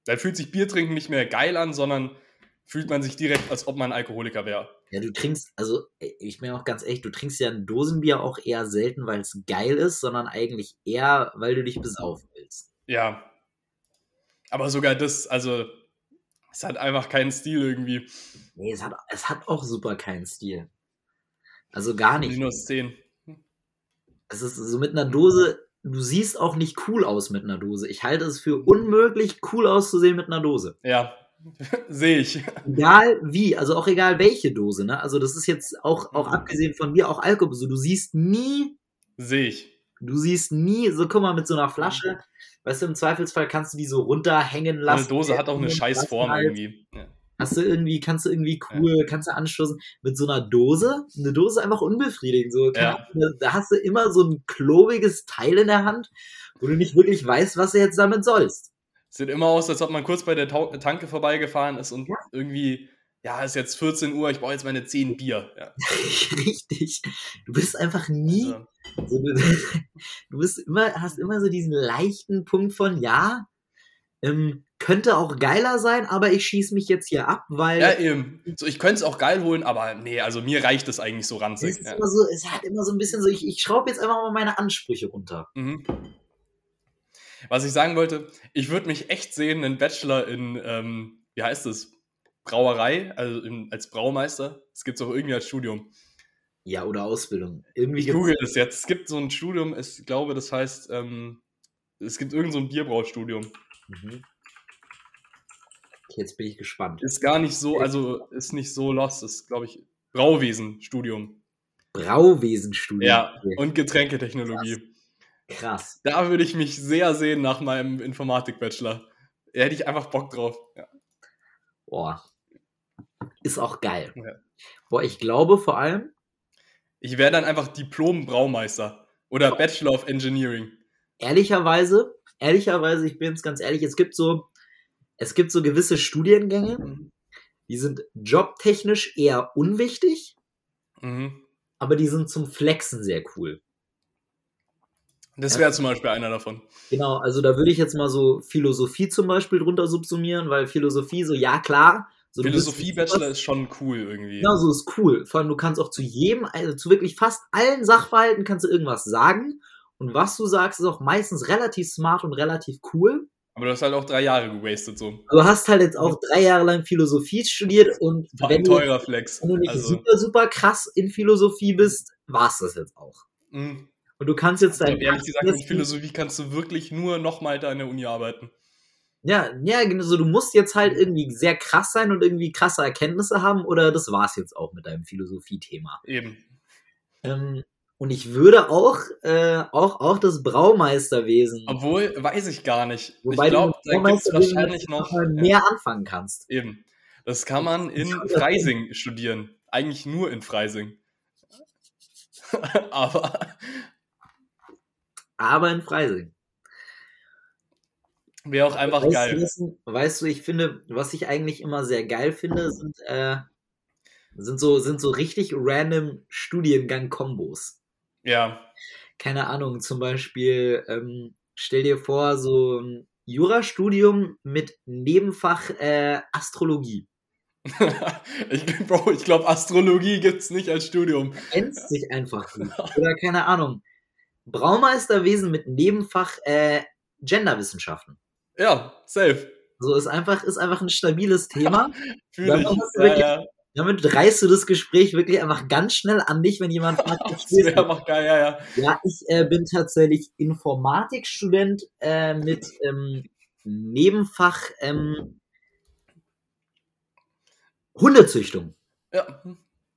dann fühlt sich Bier trinken nicht mehr geil an, sondern fühlt man sich direkt, als ob man ein Alkoholiker wäre. Ja, du trinkst, also ich bin auch ganz ehrlich, du trinkst ja ein Dosenbier auch eher selten, weil es geil ist, sondern eigentlich eher, weil du dich besaufen willst. Ja. Aber sogar das, also, es hat einfach keinen Stil irgendwie. Nee, es hat, es hat auch super keinen Stil. Also gar nicht. Minus 10. Es ist so mit einer Dose, du siehst auch nicht cool aus mit einer Dose. Ich halte es für unmöglich, cool auszusehen mit einer Dose. Ja, <laughs> sehe ich. Egal wie, also auch egal welche Dose, ne? Also das ist jetzt auch, auch Mhm. abgesehen von mir auch Alkohol. So, du siehst nie, Sehe ich. du siehst nie, so guck mal, mit so einer Flasche, weißt du, im Zweifelsfall kannst du die so runterhängen lassen. eine Dose hat auch eine scheiß Form Halt. irgendwie. Ja. Hast du irgendwie, kannst du irgendwie cool, kannst du anstoßen. Mit so einer Dose, eine Dose ist einfach unbefriedigend. So, Ja. Ahnung, da hast du immer so ein klobiges Teil in der Hand, wo du nicht wirklich weißt, was du jetzt damit sollst. Sieht immer aus, als ob man kurz bei der Tau Tanke vorbeigefahren ist und Ja. irgendwie ja, ist jetzt 14 Uhr, ich brauche jetzt meine 10 Bier. Ja. <laughs> Richtig. Du bist einfach nie. Also, So, du, <laughs> du bist immer, hast immer so diesen leichten Punkt von, ja, ähm, könnte auch geiler sein, aber ich schieße mich jetzt hier ab, weil ja, eben. So, ich könnte es auch geil holen, aber nee, also mir reicht es eigentlich so es, ranzig. ist Ja. immer so, es hat immer so ein bisschen so, ich, ich schraube jetzt einfach mal meine Ansprüche runter. Mhm. Was ich sagen wollte, ich würde mich echt sehen, einen Bachelor in, ähm, wie heißt es, Brauerei, also in, als Braumeister. Das gibt es auch irgendwie als Studium. Ja, oder Ausbildung. Irgendwie Ich google das jetzt. Es gibt so ein Studium, ich glaube, das heißt, ähm, es gibt irgend so ein Bierbraustudium. Mhm. Jetzt bin ich gespannt. Ist gar nicht so, also ist nicht so lost, ist, glaube ich, Brauwesen-Studium. Brauwesenstudium. Ja, und Getränketechnologie. Krass. Da würde ich mich sehr sehen nach meinem Informatik-Bachelor. Da hätte ich einfach Bock drauf. Ja. Boah. Ist auch geil. Ja. Boah, ich glaube vor allem, Ich wäre dann einfach Diplom-Braumeister oder Bachelor of Engineering. ehrlicherweise, ehrlicherweise, ich bin jetzt ganz ehrlich, es gibt so, es gibt so gewisse Studiengänge, die sind jobtechnisch eher unwichtig, Mhm. aber die sind zum Flexen sehr cool. Das wäre zum Beispiel einer davon. Genau, also da würde ich jetzt mal so Philosophie zum Beispiel drunter subsumieren, weil Philosophie so, ja klar. So, Philosophie-Bachelor ist schon cool irgendwie. Genau, so ist cool. Vor allem, du kannst auch zu jedem, also zu wirklich fast allen Sachverhalten kannst du irgendwas sagen. Und was du sagst, ist auch meistens relativ smart und relativ cool. Aber du hast halt auch drei Jahre gewastet so. Du hast halt jetzt auch drei Jahre lang Philosophie studiert und War wenn ein du, teurer Flex. wenn du nicht Also, super, super krass in Philosophie bist, war's das jetzt auch. mh. Und du kannst jetzt dein glaub, ehrlich gesagt, in Philosophie kannst du wirklich nur noch mal da in der Uni arbeiten. Ja, ja, genau so. Du musst jetzt halt irgendwie sehr krass sein und irgendwie krasse Erkenntnisse haben oder das war's jetzt auch mit deinem Philosophie-Thema. Eben. Ähm, und ich würde auch, äh, auch, auch das Braumeisterwesen, Obwohl, weiß ich gar nicht. wobei ich glaube, da gibt es wahrscheinlich noch. mal Ja, mehr anfangen kannst. eben. Das kann man in Ja, Freising studieren. Eigentlich nur in Freising. <laughs> Aber Aber in Freising. wäre auch einfach weißt, geil. Du, weißt du, ich finde, was ich eigentlich immer sehr geil finde, sind, äh, sind, so, sind so richtig random Studiengang-Kombos. Ja. Keine Ahnung, zum Beispiel, ähm, stell dir vor, so ein Jurastudium mit Nebenfach äh, Astrologie. <laughs> ich Bro, ich glaube, Astrologie gibt es nicht als Studium. Kennst sich einfach gut. Oder keine Ahnung. Braumeisterwesen mit Nebenfach äh, Genderwissenschaften. Ja, safe. So ist einfach, ist einfach ein stabiles Thema. <laughs> Ja, wirklich- ja. Damit reißt du das Gespräch wirklich einfach ganz schnell an dich, wenn jemand fragt, <laughs> was du? einfach geil, ja, ja. Ja, ich äh, bin tatsächlich Informatikstudent äh, mit ähm, Nebenfach ähm, Hundezüchtung. Ja,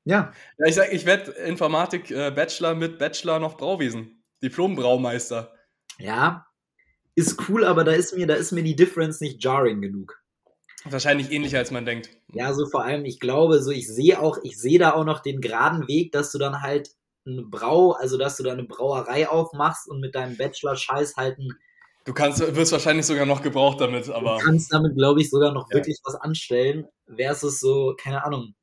Ja. ja ich sag, ich werde Informatik äh, Bachelor mit Bachelor noch Brauwesen. Diplom-Braumeister. Ja. Ist cool, aber da ist mir, da ist mir die Difference nicht jarring genug. Wahrscheinlich ähnlicher, als man denkt. Ja, so vor allem, ich glaube, so ich sehe auch, ich sehe da auch noch den geraden Weg, dass du dann halt eine Brau, also dass du da eine Brauerei aufmachst und mit deinem Bachelor-Scheiß halt ein, Du kannst, wirst wahrscheinlich sogar noch gebraucht damit, aber du kannst damit, glaube ich, sogar noch Ja. wirklich was anstellen, versus so, keine Ahnung,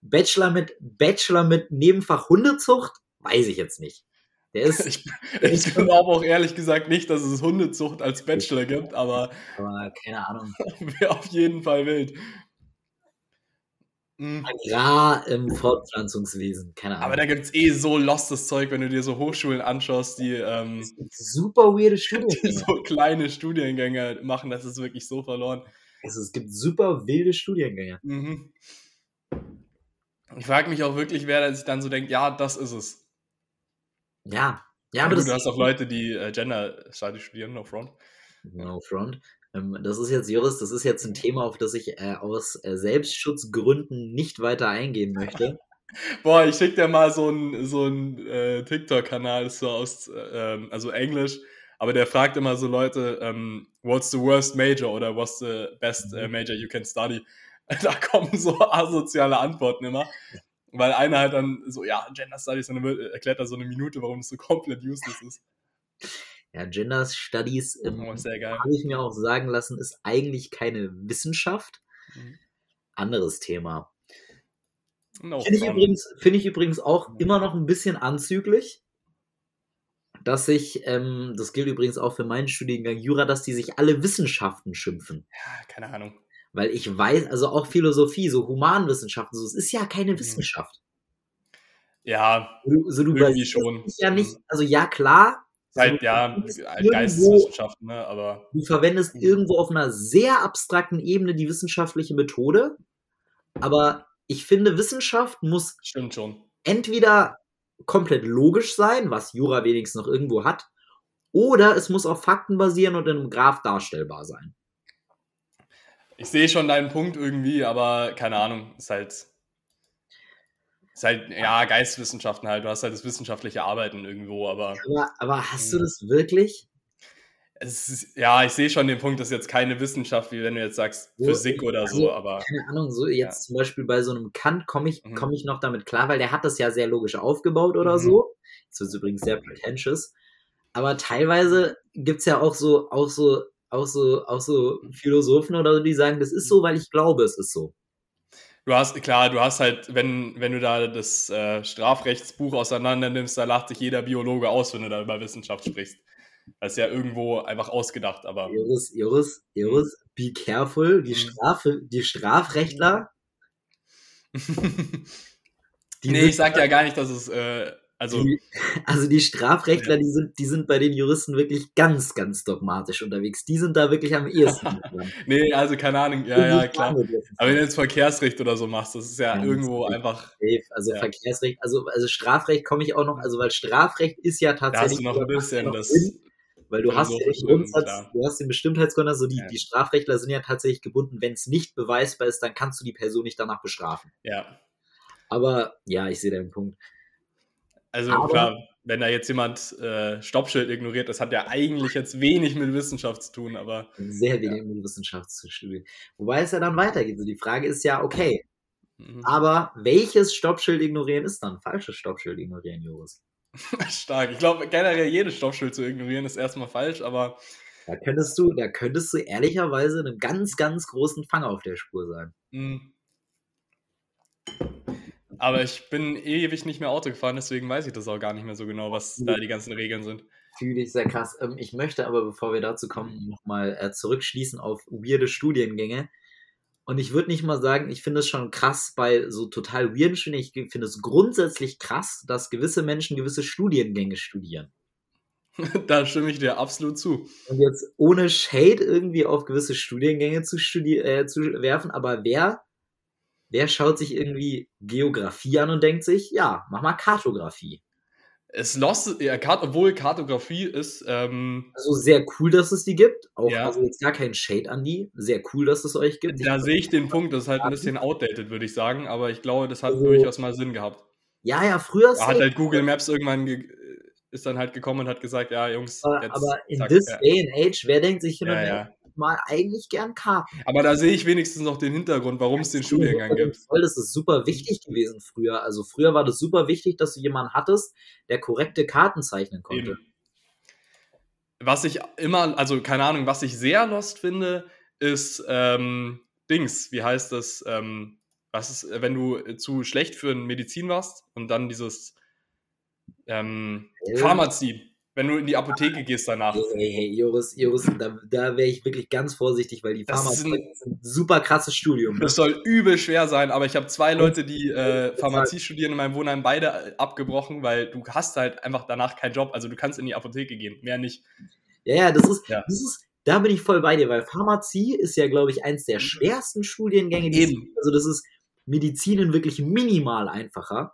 Bachelor mit, Bachelor mit Nebenfach Hundezucht, weiß ich jetzt nicht. Der ist, ich, ich glaube auch ehrlich gesagt nicht, dass es Hundezucht als Bachelor gibt, aber aber keine Ahnung, <laughs> wäre auf jeden Fall wild. Mhm. Agrar im Fortpflanzungswesen, keine Ahnung. Aber da gibt es eh so lostes Zeug, wenn du dir so Hochschulen anschaust, die, ähm, super weirde <laughs> die Studiengänge. so kleine Studiengänge machen, das ist wirklich so verloren. Also, es gibt super wilde Studiengänge. Mhm. Ich frage mich auch wirklich, wer sich dann so denkt, ja, das ist es. Ja, ja, Aber das du hast auch Leute, die äh, Gender Studies studieren, no front. No front. Ähm, das ist jetzt, Joris, das ist jetzt ein Thema, auf das ich äh, aus äh, Selbstschutzgründen nicht weiter eingehen möchte. <laughs> Boah, ich schick dir mal so einen so einen, äh, TikTok-Kanal, so aus, äh, ähm, also Englisch, aber der fragt immer so Leute, ähm, what's the worst major oder what's the best äh, major you can study? <laughs> Da kommen so asoziale Antworten immer. Weil einer halt dann so, ja, Gender Studies, und dann wird- erklärt er so eine Minute, warum es so komplett useless ist. Ja, Gender Studies, ähm, Oh, sehr geil. habe ich mir auch sagen lassen, ist eigentlich keine Wissenschaft. Mhm. anderes Thema. No Finde ich, übrigens, finde ich übrigens auch immer noch ein bisschen anzüglich, dass sich, ähm, das gilt übrigens auch für meinen Studiengang Jura, dass die sich alle Wissenschaften schimpfen. Ja, keine Ahnung. Weil ich weiß, also auch Philosophie, so Humanwissenschaften, so, es ist ja keine Mhm. Wissenschaft. Ja, Du, so, du irgendwie schon. ja nicht, Mhm. also ja klar, so, Halt, du ja, irgendwo, Geisteswissenschaften, ne? Aber du verwendest Mhm. irgendwo auf einer sehr abstrakten Ebene die wissenschaftliche Methode, aber ich finde, Wissenschaft muss stimmt schon. entweder komplett logisch sein, was Jura wenigstens noch irgendwo hat, oder es muss auf Fakten basieren und in einem Graph darstellbar sein. Ich sehe schon deinen Punkt irgendwie, aber keine Ahnung, ist halt. Ist halt, ja, Geisteswissenschaften halt. Du hast halt das wissenschaftliche Arbeiten irgendwo, aber Aber, aber hast du Mhm. das wirklich? es ist, ja, ich sehe schon den Punkt, das ist jetzt keine Wissenschaft, wie wenn du jetzt sagst So, Physik oder also, so, aber Keine Ahnung, so jetzt zum Beispiel bei so einem Kant komme ich, Mhm. komm ich noch damit klar, weil der hat das ja sehr logisch aufgebaut oder Mhm. so. Das ist übrigens sehr pretentious. Aber teilweise gibt's ja auch so, auch so, auch so, auch so Philosophen oder so, die sagen, das ist so, weil ich glaube, es ist so. du hast, klar, du hast halt, wenn, wenn du da das äh, Strafrechtsbuch auseinander nimmst, da lacht sich jeder Biologe aus, wenn du da über Wissenschaft sprichst. Das ist ja irgendwo einfach ausgedacht, aber Joris, Joris, Joris, be careful. Die, Mhm. Strafe, die Strafrechtler, <laughs> die nee, ich sag ja gar nicht, dass es, äh, also, die, <laughs> also die Strafrechtler, Ja. die sind, die sind bei den Juristen wirklich ganz, ganz dogmatisch unterwegs. Die sind da wirklich am ehesten. <laughs> nee, also keine Ahnung, ja, ja, klar. Aber wenn du jetzt Verkehrsrecht oder so machst, das ist ja Ganz irgendwo einfach, safe. Also Ja. Verkehrsrecht, also, also Strafrecht komme ich auch noch, also weil Strafrecht ist ja da hast tatsächlich du noch ein bisschen noch das. Sinn, weil du hast ja den drin, Grundsatz, klar. du hast den Bestimmtheitsgrund, also die, Ja. die Strafrechtler sind ja tatsächlich gebunden, wenn es nicht beweisbar ist, dann kannst du die Person nicht danach bestrafen. Ja. Aber ja, ich sehe deinen Punkt. Also Aber- klar, wenn da jetzt jemand äh, Stoppschild ignoriert, das hat ja eigentlich jetzt wenig mit Wissenschaft zu tun, aber Sehr wenig mit Wissenschaft zu studieren. Wobei es ja dann weitergeht. So die Frage ist ja, okay, mhm. aber welches Stoppschild ignorieren ist dann? Falsches Stoppschild ignorieren, Joris. <laughs> stark. Ich glaube, generell jedes Stoppschild zu ignorieren ist erstmal falsch, aber Da könntest du, da könntest du ehrlicherweise einem ganz, ganz großen Fang auf der Spur sein. mh. Aber ich bin ewig nicht mehr Auto gefahren, deswegen weiß ich das auch gar nicht mehr so genau, was da die ganzen Regeln sind. Fühle ich sehr krass. Ähm, ich möchte aber, bevor wir dazu kommen, nochmal äh, zurückschließen auf weirde Studiengänge. Und ich würde nicht mal sagen, ich finde es schon krass bei so total weirden Studiengängen. Ich finde es grundsätzlich krass, dass gewisse Menschen gewisse Studiengänge studieren. <laughs> da stimme ich dir absolut zu. Und jetzt ohne Shade irgendwie auf gewisse Studiengänge zu, studi äh, zu werfen, aber wer, wer schaut sich irgendwie Geografie an und denkt sich, ja, mach mal Kartografie. Es lost, ja, Kart, obwohl Kartografie ist, ähm, Also sehr cool, dass es die gibt. Auch Ja. also jetzt gar kein Shade an die. Sehr cool, dass es euch gibt. da sehe ich den Punkt, das ist halt ein bisschen outdated, würde ich sagen, aber ich glaube, das hat Also- durchaus mal Sinn gehabt. Ja, ja, früher Da hat halt Google Maps irgendwann ge- ist dann halt gekommen und hat gesagt, ja, Jungs, aber, jetzt aber in zack, this ja. day and age, wer denkt sich hin und Ja, her, ja. Mal eigentlich gern Karten? Aber da sehe ich wenigstens noch den Hintergrund, warum es den Studiengang gibt. Voll, das ist super wichtig gewesen früher. Also früher war das super wichtig, dass du jemanden hattest, der korrekte Karten zeichnen konnte. Eben. Was ich immer, also keine Ahnung, was ich sehr lost finde, ist ähm, Dings, wie heißt das? Ähm, was ist, wenn du zu schlecht für Medizin warst und dann dieses ähm, Ja. Pharmazie, wenn du in die Apotheke gehst danach. Hey, hey, Joris, Joris, da, da wäre ich wirklich ganz vorsichtig, weil die Das ist ein super krasses Studium. Das soll übel schwer sein, aber ich habe zwei Leute, die äh, Pharmazie studieren in meinem Wohnheim, beide äh, abgebrochen, weil du hast halt einfach danach keinen Job. Also du kannst in die Apotheke gehen, mehr nicht. Ja, ja, das ist, Ja. das ist, da bin ich voll bei dir, weil Pharmazie ist ja, glaube ich, eins der schwersten Studiengänge. die es Eben. gibt. Also das ist Medizinen wirklich minimal einfacher.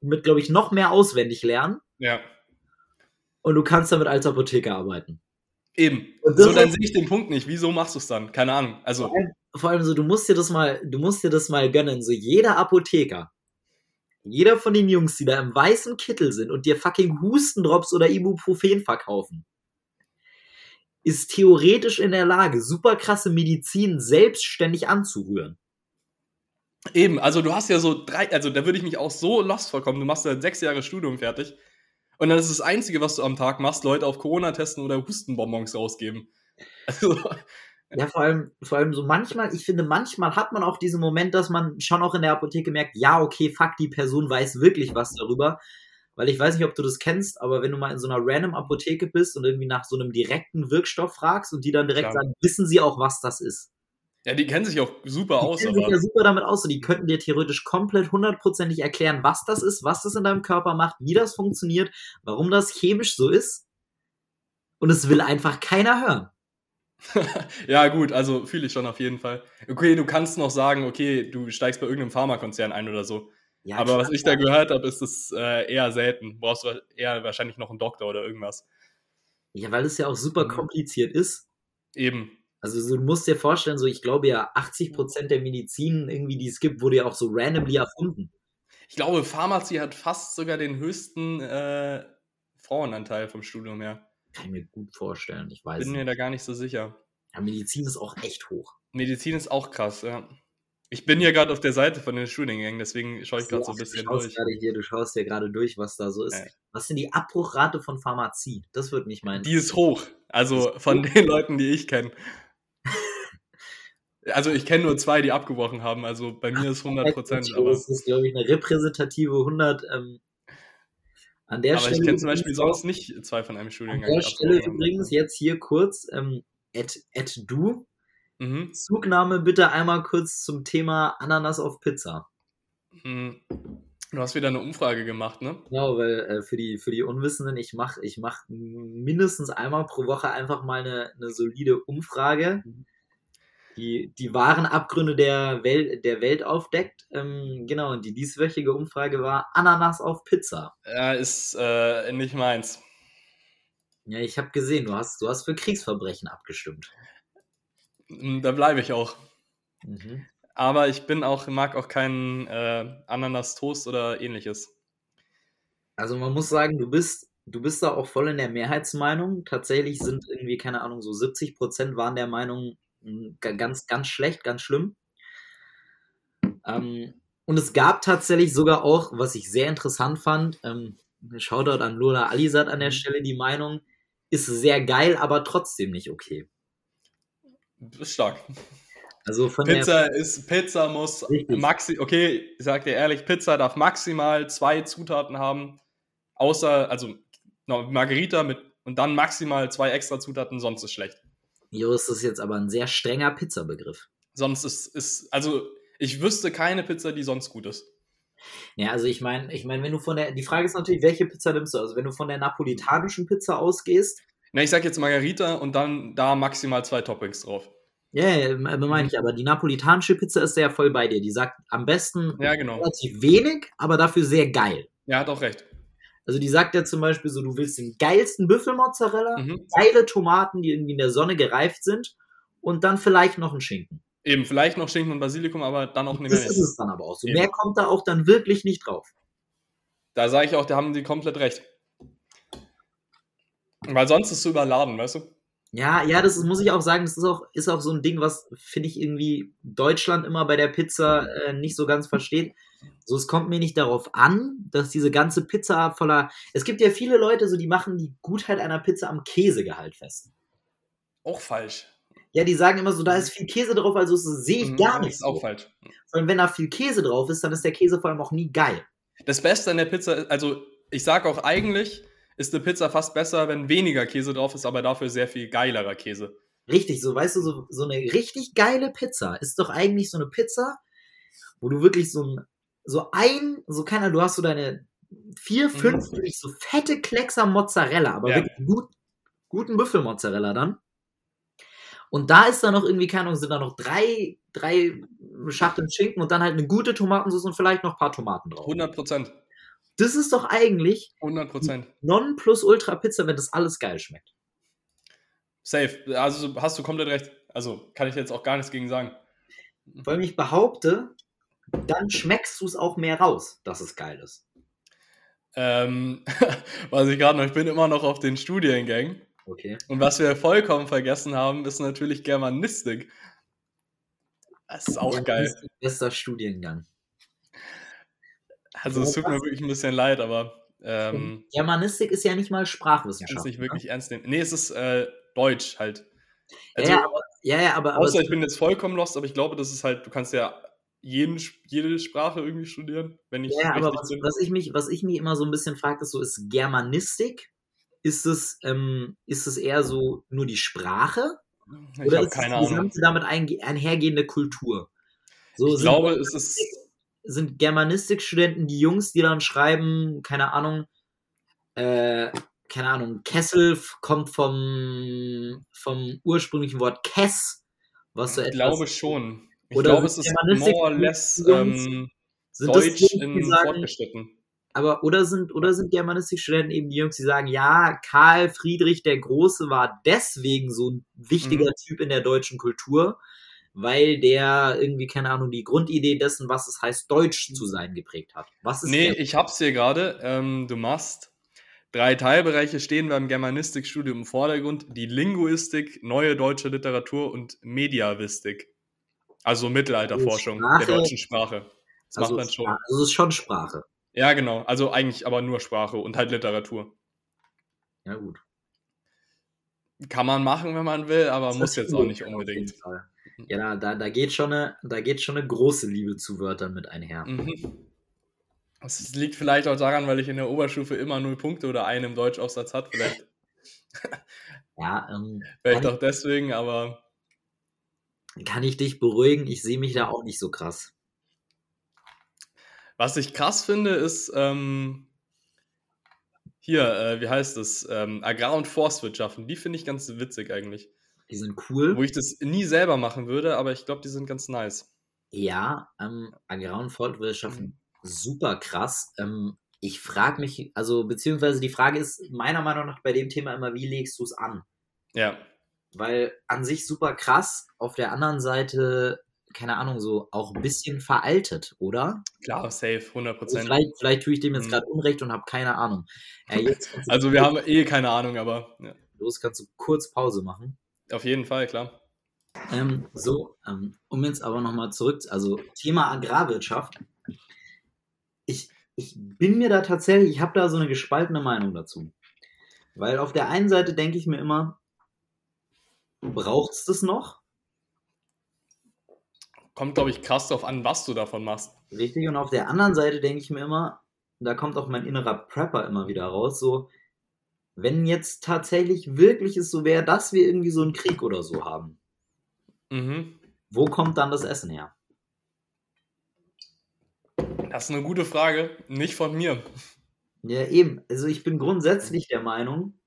Mit, glaube ich, noch mehr auswendig lernen. Ja, Und du kannst damit als Apotheker arbeiten. eben. So, dann sehe ich den Punkt nicht. Wieso machst du es dann? Keine Ahnung. Also, Vor allem so, du musst dir das mal, du musst dir das mal gönnen. So jeder Apotheker, jeder von den Jungs, die da im weißen Kittel sind und dir fucking Hustendrops oder Ibuprofen verkaufen, ist theoretisch in der Lage, super krasse Medizin selbstständig anzurühren. eben. Also, du hast ja so drei, also da würde ich mich auch so lost vorkommen. Du machst ja sechs Jahre Studium fertig. Und dann ist das Einzige, was du am Tag machst, Leute auf Corona testen oder Hustenbonbons rausgeben. <laughs> Also, Ja, vor allem, vor allem so manchmal, ich finde, manchmal hat man auch diesen Moment, dass man schon auch in der Apotheke merkt, ja, okay, fuck, die Person weiß wirklich was darüber. Weil ich weiß nicht, ob du das kennst, aber wenn du mal in so einer random Apotheke bist und irgendwie nach so einem direkten Wirkstoff fragst und die dann direkt Klar. sagen, wissen sie auch, was das ist. Ja, die kennen sich auch super Die aus, kennen sich ja super damit aus. So, die könnten dir theoretisch komplett hundertprozentig erklären, was das ist, was das in deinem Körper macht, wie das funktioniert, warum das chemisch so ist. Und es will einfach keiner hören. <laughs> ja, gut, also fühle ich schon auf jeden Fall. Okay, du kannst noch sagen, okay, du steigst bei irgendeinem Pharmakonzern ein oder so. Ja, Aber was ich da gehört habe, ist es äh, eher selten. Brauchst du eher wahrscheinlich noch einen Doktor oder irgendwas. ja, weil es ja auch super Mhm. kompliziert ist. Eben. Also so, du musst dir vorstellen, so ich glaube ja, 80% der Medizin irgendwie, die es gibt, wurde ja auch so randomly erfunden. Ich glaube, Pharmazie hat fast sogar den höchsten äh, Frauenanteil vom Studium her. Kann ich mir gut vorstellen, ich weiß Bin mir nicht. da gar nicht so sicher. Ja, Medizin ist auch echt hoch. Medizin ist auch krass, ja. Ich bin hier gerade auf der Seite von den Studiengängen, deswegen schaue ich gerade so ein du bisschen schaust durch. hier, du schaust ja gerade durch, was da so ist. Ja. Was sind die Abbruchrate von Pharmazie? Das würde mich meinen. Die ist hoch. Also von den Leuten, die ich kenne. Also ich kenne nur zwei, die abgebrochen haben. Also bei mir ist 100 Prozent. Aber, Das ist, glaube ich, eine repräsentative 100. Ähm, an der aber Stelle ich kenne zum Beispiel sonst nicht zwei von einem An Studiengang. der die Stelle übrigens jetzt hier kurz, ähm, at, at du, Mhm. Zugnahme bitte einmal kurz zum Thema Ananas auf Pizza. Mhm. Du hast wieder eine Umfrage gemacht, ne? Genau, weil äh, für, die, für die Unwissenden, ich mache ich mach mindestens einmal pro Woche einfach mal eine, eine solide Umfrage, die die wahren Abgründe der Welt, der Welt aufdeckt. Ähm, genau, und die dieswöchige Umfrage war Ananas auf Pizza. Ja, ist äh, nicht meins. Ja, ich habe gesehen, du hast, du hast für Kriegsverbrechen abgestimmt. Mhm, Da bleibe ich auch. Mhm. Aber ich bin auch, mag auch keinen äh, Ananas-Toast oder ähnliches. Also man muss sagen, du bist, du bist da auch voll in der Mehrheitsmeinung. Tatsächlich sind irgendwie, keine Ahnung, so 70 Prozent waren der Meinung, ganz, ganz schlecht, ganz schlimm. Ähm, und es gab tatsächlich sogar auch, was ich sehr interessant fand, ähm, Shoutout an Lola Alisat an der Stelle, die Meinung, ist sehr geil, aber trotzdem nicht okay. Ist stark. Also von der, Pizza ist, Pizza muss Richtig. maxi, okay, ich sag dir ehrlich, Pizza darf maximal zwei Zutaten haben, außer, also Margarita mit und dann maximal zwei extra Zutaten, sonst ist schlecht. Jo, ist das jetzt aber ein sehr strenger Pizzabegriff. Sonst ist, ist, also ich wüsste keine Pizza, die sonst gut ist. Ja, also ich meine, ich meine, wenn du von der, die Frage ist natürlich, welche Pizza nimmst du? Also wenn du von der napolitanischen Pizza ausgehst, Na, ich sag jetzt Margarita und dann da maximal zwei Toppings drauf. ja, ja, meine ich, aber die napolitanische Pizza ist ja voll bei dir. Die sagt am besten Ja, genau. relativ wenig, aber dafür sehr geil. Ja, hat auch recht. Also die sagt ja zum Beispiel so, du willst den geilsten Büffelmozzarella, Mhm. geile Tomaten, die irgendwie in der Sonne gereift sind und dann vielleicht noch einen Schinken. Eben, vielleicht noch Schinken und Basilikum, aber dann auch nicht Das mehr. ist es dann aber auch so. Eben. Mehr kommt da auch dann wirklich nicht drauf. Da sage ich auch, da haben die komplett recht. Weil sonst ist es so überladen, weißt du? Ja, ja, das ist, muss ich auch sagen, das ist auch, ist auch so ein Ding, was, finde ich, irgendwie Deutschland immer bei der Pizza äh, nicht so ganz versteht. So, es kommt mir nicht darauf an, dass diese ganze Pizza voller. Es gibt ja viele Leute, so die machen die Gutheit einer Pizza am Käsegehalt fest. Auch falsch. Ja, die sagen immer so, da ist viel Käse drauf, also sehe ich Mhm, gar das nicht. Ist auch So. falsch. Und wenn da viel Käse drauf ist, dann ist der Käse vor allem auch nie geil. Das Beste an der Pizza ist, also ich sage auch eigentlich, ist eine Pizza fast besser, wenn weniger Käse drauf ist, aber dafür sehr viel geilerer Käse. Richtig, so weißt du, so, so eine richtig geile Pizza ist doch eigentlich so eine Pizza, wo du wirklich so ein, so ein, so keiner, du hast so deine vier, fünf, wirklich so fette Kleckser Mozzarella, aber Ja. wirklich gut, guten Büffelmozzarella dann. Und da ist dann noch irgendwie, keine Ahnung, sind da noch drei, drei Schachteln Schinken und dann halt eine gute Tomatensauce und vielleicht noch ein paar Tomaten drauf. 100 Prozent. Das ist doch eigentlich 100 Prozent. Non-Plus-Ultra-Pizza, wenn das alles geil schmeckt. Safe. Also hast du komplett recht. Also kann ich jetzt auch gar nichts gegen sagen. Allem ich behaupte, dann schmeckst du es auch mehr raus, dass es geil ist. Ähm, <laughs> was ich gerade noch, ich bin immer noch auf den Studiengängen. Okay. Und was wir vollkommen vergessen haben, ist natürlich Germanistik. Das ist auch geil. Das ist bester Studiengang. Also es tut mir wirklich ein bisschen leid, aber ähm, Germanistik ist ja nicht mal kannst Sprachwissenschaft. nicht wirklich ernst nehmen. Nee, es ist äh, Deutsch halt. Ne? Also, ja, aber ja, ja, aber, aber Außer ich bin jetzt vollkommen lost, aber ich glaube, das ist halt, du kannst ja jeden, jede Sprache irgendwie studieren, wenn ich ja, aber richtig was, was ich mich, was ich mich immer so ein bisschen frage, ist so, ist Germanistik? Ist es, ähm, ist es eher so nur die Sprache? Ich Oder ist keine es die gesamte damit einge- einhergehende Kultur? So Ich sind, glaube, es ist. sind Germanistikstudenten die Jungs, die dann schreiben, keine Ahnung, äh, keine Ahnung, Kessel kommt vom, vom ursprünglichen Wort Kess, was so Ich etwas glaube schon. Ich Oder glaube, sind es ist more or less ähm, sind das Deutsch Jungs, die in sagen, fortgeschritten. aber oder sind oder sind Germanistikstudenten eben die Jungs, die sagen, ja, Karl Friedrich der Große war deswegen so ein wichtiger Mhm. Typ in der deutschen Kultur, weil der irgendwie keine Ahnung die Grundidee dessen, was es heißt, Deutsch zu sein, geprägt hat. Was ist Nee, ich hab's hier gerade. Ähm, du machst drei Teilbereiche stehen beim Germanistikstudium im Vordergrund: die Linguistik, neue deutsche Literatur und Mediavistik. Also Mittelalterforschung Sprache- der deutschen Sprache. Das also, macht man schon. Spra- also es ist schon Sprache. Ja, genau. Also eigentlich aber nur Sprache und halt Literatur. Ja gut. Kann man machen, wenn man will, aber Das muss jetzt auch nicht unbedingt. Ja, da, da, geht schon eine, da geht schon eine große Liebe zu Wörtern mit einher. Mhm. Das liegt vielleicht auch daran, weil ich in der Oberstufe immer null Punkte oder einen im Deutschaufsatz hatte. Vielleicht, Ja, ähm, <laughs> vielleicht auch deswegen, aber kann ich dich beruhigen? Ich sehe mich da auch nicht so krass. was ich krass finde, ist ähm, hier, äh, wie heißt es? Ähm, Agrar- und Forstwirtschaften. Die finde ich ganz witzig eigentlich. Die sind cool. Wo ich das nie selber machen würde, aber ich glaube, die sind ganz nice. Ja, ähm, Agrar- und. Forstwirtschaften super krass. Ähm, ich frage mich, also beziehungsweise die Frage ist meiner Meinung nach bei dem Thema immer, wie legst du es an? Ja. Weil an sich super krass, auf der anderen Seite, keine Ahnung, so auch ein bisschen veraltet, oder? Klar, safe, 100 Also Prozent. vielleicht, vielleicht tue ich dem jetzt Mhm. gerade Unrecht und habe keine Ahnung. Äh, <laughs> Also wir haben eh keine Ahnung, aber ja, los, kannst du kurz Pause machen. auf jeden Fall, klar. Ähm, so, ähm, um jetzt aber nochmal zurück, also Thema Agrarwirtschaft. Ich, ich bin mir da tatsächlich, ich habe da so eine gespaltene Meinung dazu. Weil auf der einen Seite denke ich mir immer, braucht es das noch? Kommt, glaube ich, krass drauf an, was du davon machst. Richtig. Und auf der anderen Seite denke ich mir immer, da kommt auch mein innerer Prepper immer wieder raus, so, wenn jetzt tatsächlich wirklich es so wäre, dass wir irgendwie so einen Krieg oder so haben, Mhm. wo kommt dann das Essen her? Das ist eine gute Frage. Nicht von mir. Ja, eben. Also ich bin grundsätzlich der Meinung,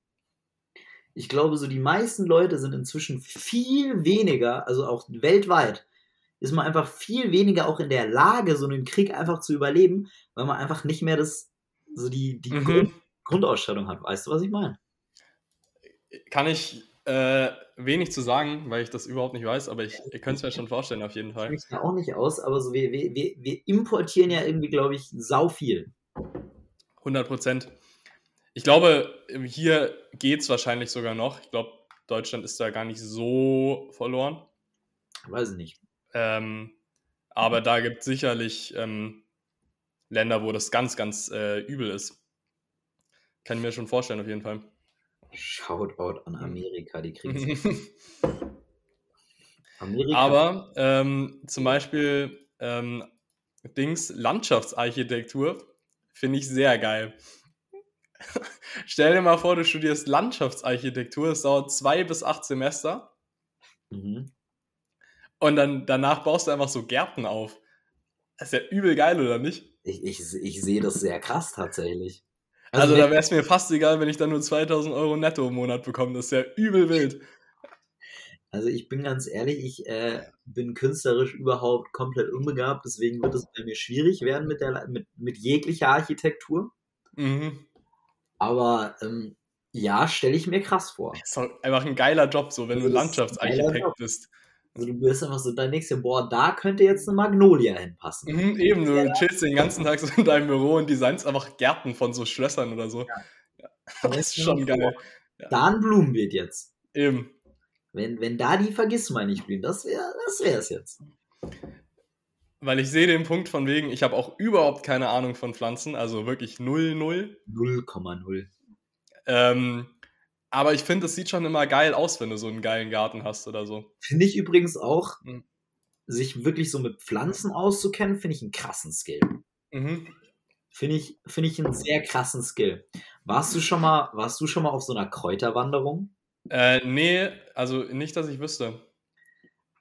ich glaube, so die meisten Leute sind inzwischen viel weniger, also auch weltweit, ist man einfach viel weniger auch in der Lage, so einen Krieg einfach zu überleben, weil man einfach nicht mehr das, so die, die Mhm. Grund, Grundausstattung hat. Weißt du, was ich meine? Kann ich äh, wenig zu sagen, weil ich das überhaupt nicht weiß, aber ich, ihr könnt es mir schon vorstellen, auf jeden Ich Fall. mich da auch nicht aus, aber so wir, wir, wir, wir importieren ja irgendwie, glaube ich, sau viel. 100 Prozent. Ich glaube, hier geht es wahrscheinlich sogar noch. Ich glaube, Deutschland ist da gar nicht so verloren. Weiß ich nicht. Ähm, aber da gibt es sicherlich ähm, Länder, wo das ganz, ganz äh, übel ist. Kann ich mir schon vorstellen, auf jeden Fall. Shoutout an Amerika, die kriegen <laughs> Amerika. Aber ähm, zum Beispiel ähm, Dings Landschaftsarchitektur finde ich sehr geil. <laughs> Stell dir mal vor, du studierst Landschaftsarchitektur, es dauert zwei bis acht Semester Mhm. und dann danach baust du einfach so Gärten auf. Das ist ja übel geil, oder nicht? Ich, ich, ich sehe das sehr krass tatsächlich. Also, wenn- da wäre es mir fast egal, wenn ich dann nur 2000 Euro netto im Monat bekomme. Das ist ja übel wild. Also ich bin ganz ehrlich, ich äh, bin künstlerisch überhaupt komplett unbegabt, deswegen wird es bei mir schwierig werden mit, der, mit, mit jeglicher Architektur. Mhm. Aber ähm, ja, stelle ich mir krass vor. Ist doch einfach ein geiler Job, so wenn du Das geiler Landschaftsarchitekt bist. Also du bist einfach so, denkst du, boah, da könnte jetzt eine Magnolia hinpassen. Mhm, eben, du chillst den ganzen Tag so in deinem Büro und designst einfach Gärten von so Schlössern oder so. Ja. Aber Das ist schon geil. vor, Da ein Blumenbeet jetzt. Eben. Wenn, wenn da die Vergissmeinnicht blühen, das wäre das wär's jetzt. Weil ich sehe den Punkt von wegen, ich habe auch überhaupt keine Ahnung von Pflanzen, also wirklich null, null. 0,0. Ähm, Aber ich finde, es sieht schon immer geil aus, wenn du so einen geilen Garten hast oder so. Finde ich übrigens auch, Mhm. sich wirklich so mit Pflanzen auszukennen, finde ich einen krassen Skill. Mhm. Finde ich, finde ich einen sehr krassen Skill. Warst du schon mal, warst du schon mal auf so einer Kräuterwanderung? Äh, nee, also nicht, dass ich wüsste.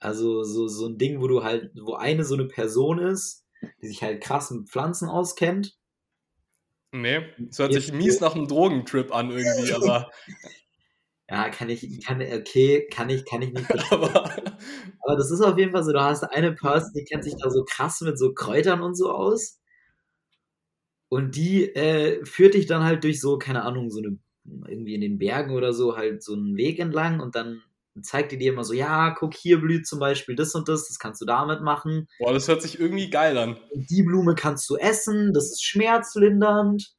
Also so, so ein Ding, wo du halt, wo eine so eine Person ist, die sich halt krass mit Pflanzen auskennt. Nee, es hört sich mies nach einem Drogentrip an irgendwie, <laughs> aber, Ja, kann ich, kann, okay, kann ich, kann ich nicht. <laughs> aber Aber das ist auf jeden Fall so, du hast eine Person, die kennt sich da so krass mit so Kräutern und so aus. Und die äh, führt dich dann halt durch so, keine Ahnung, so eine, irgendwie in den Bergen oder so, halt so einen Weg entlang und dann zeigt die dir immer so, ja, guck, hier blüht zum Beispiel das und das, das kannst du damit machen. boah, das hört sich irgendwie geil an. Die Blume kannst du essen, das ist schmerzlindernd.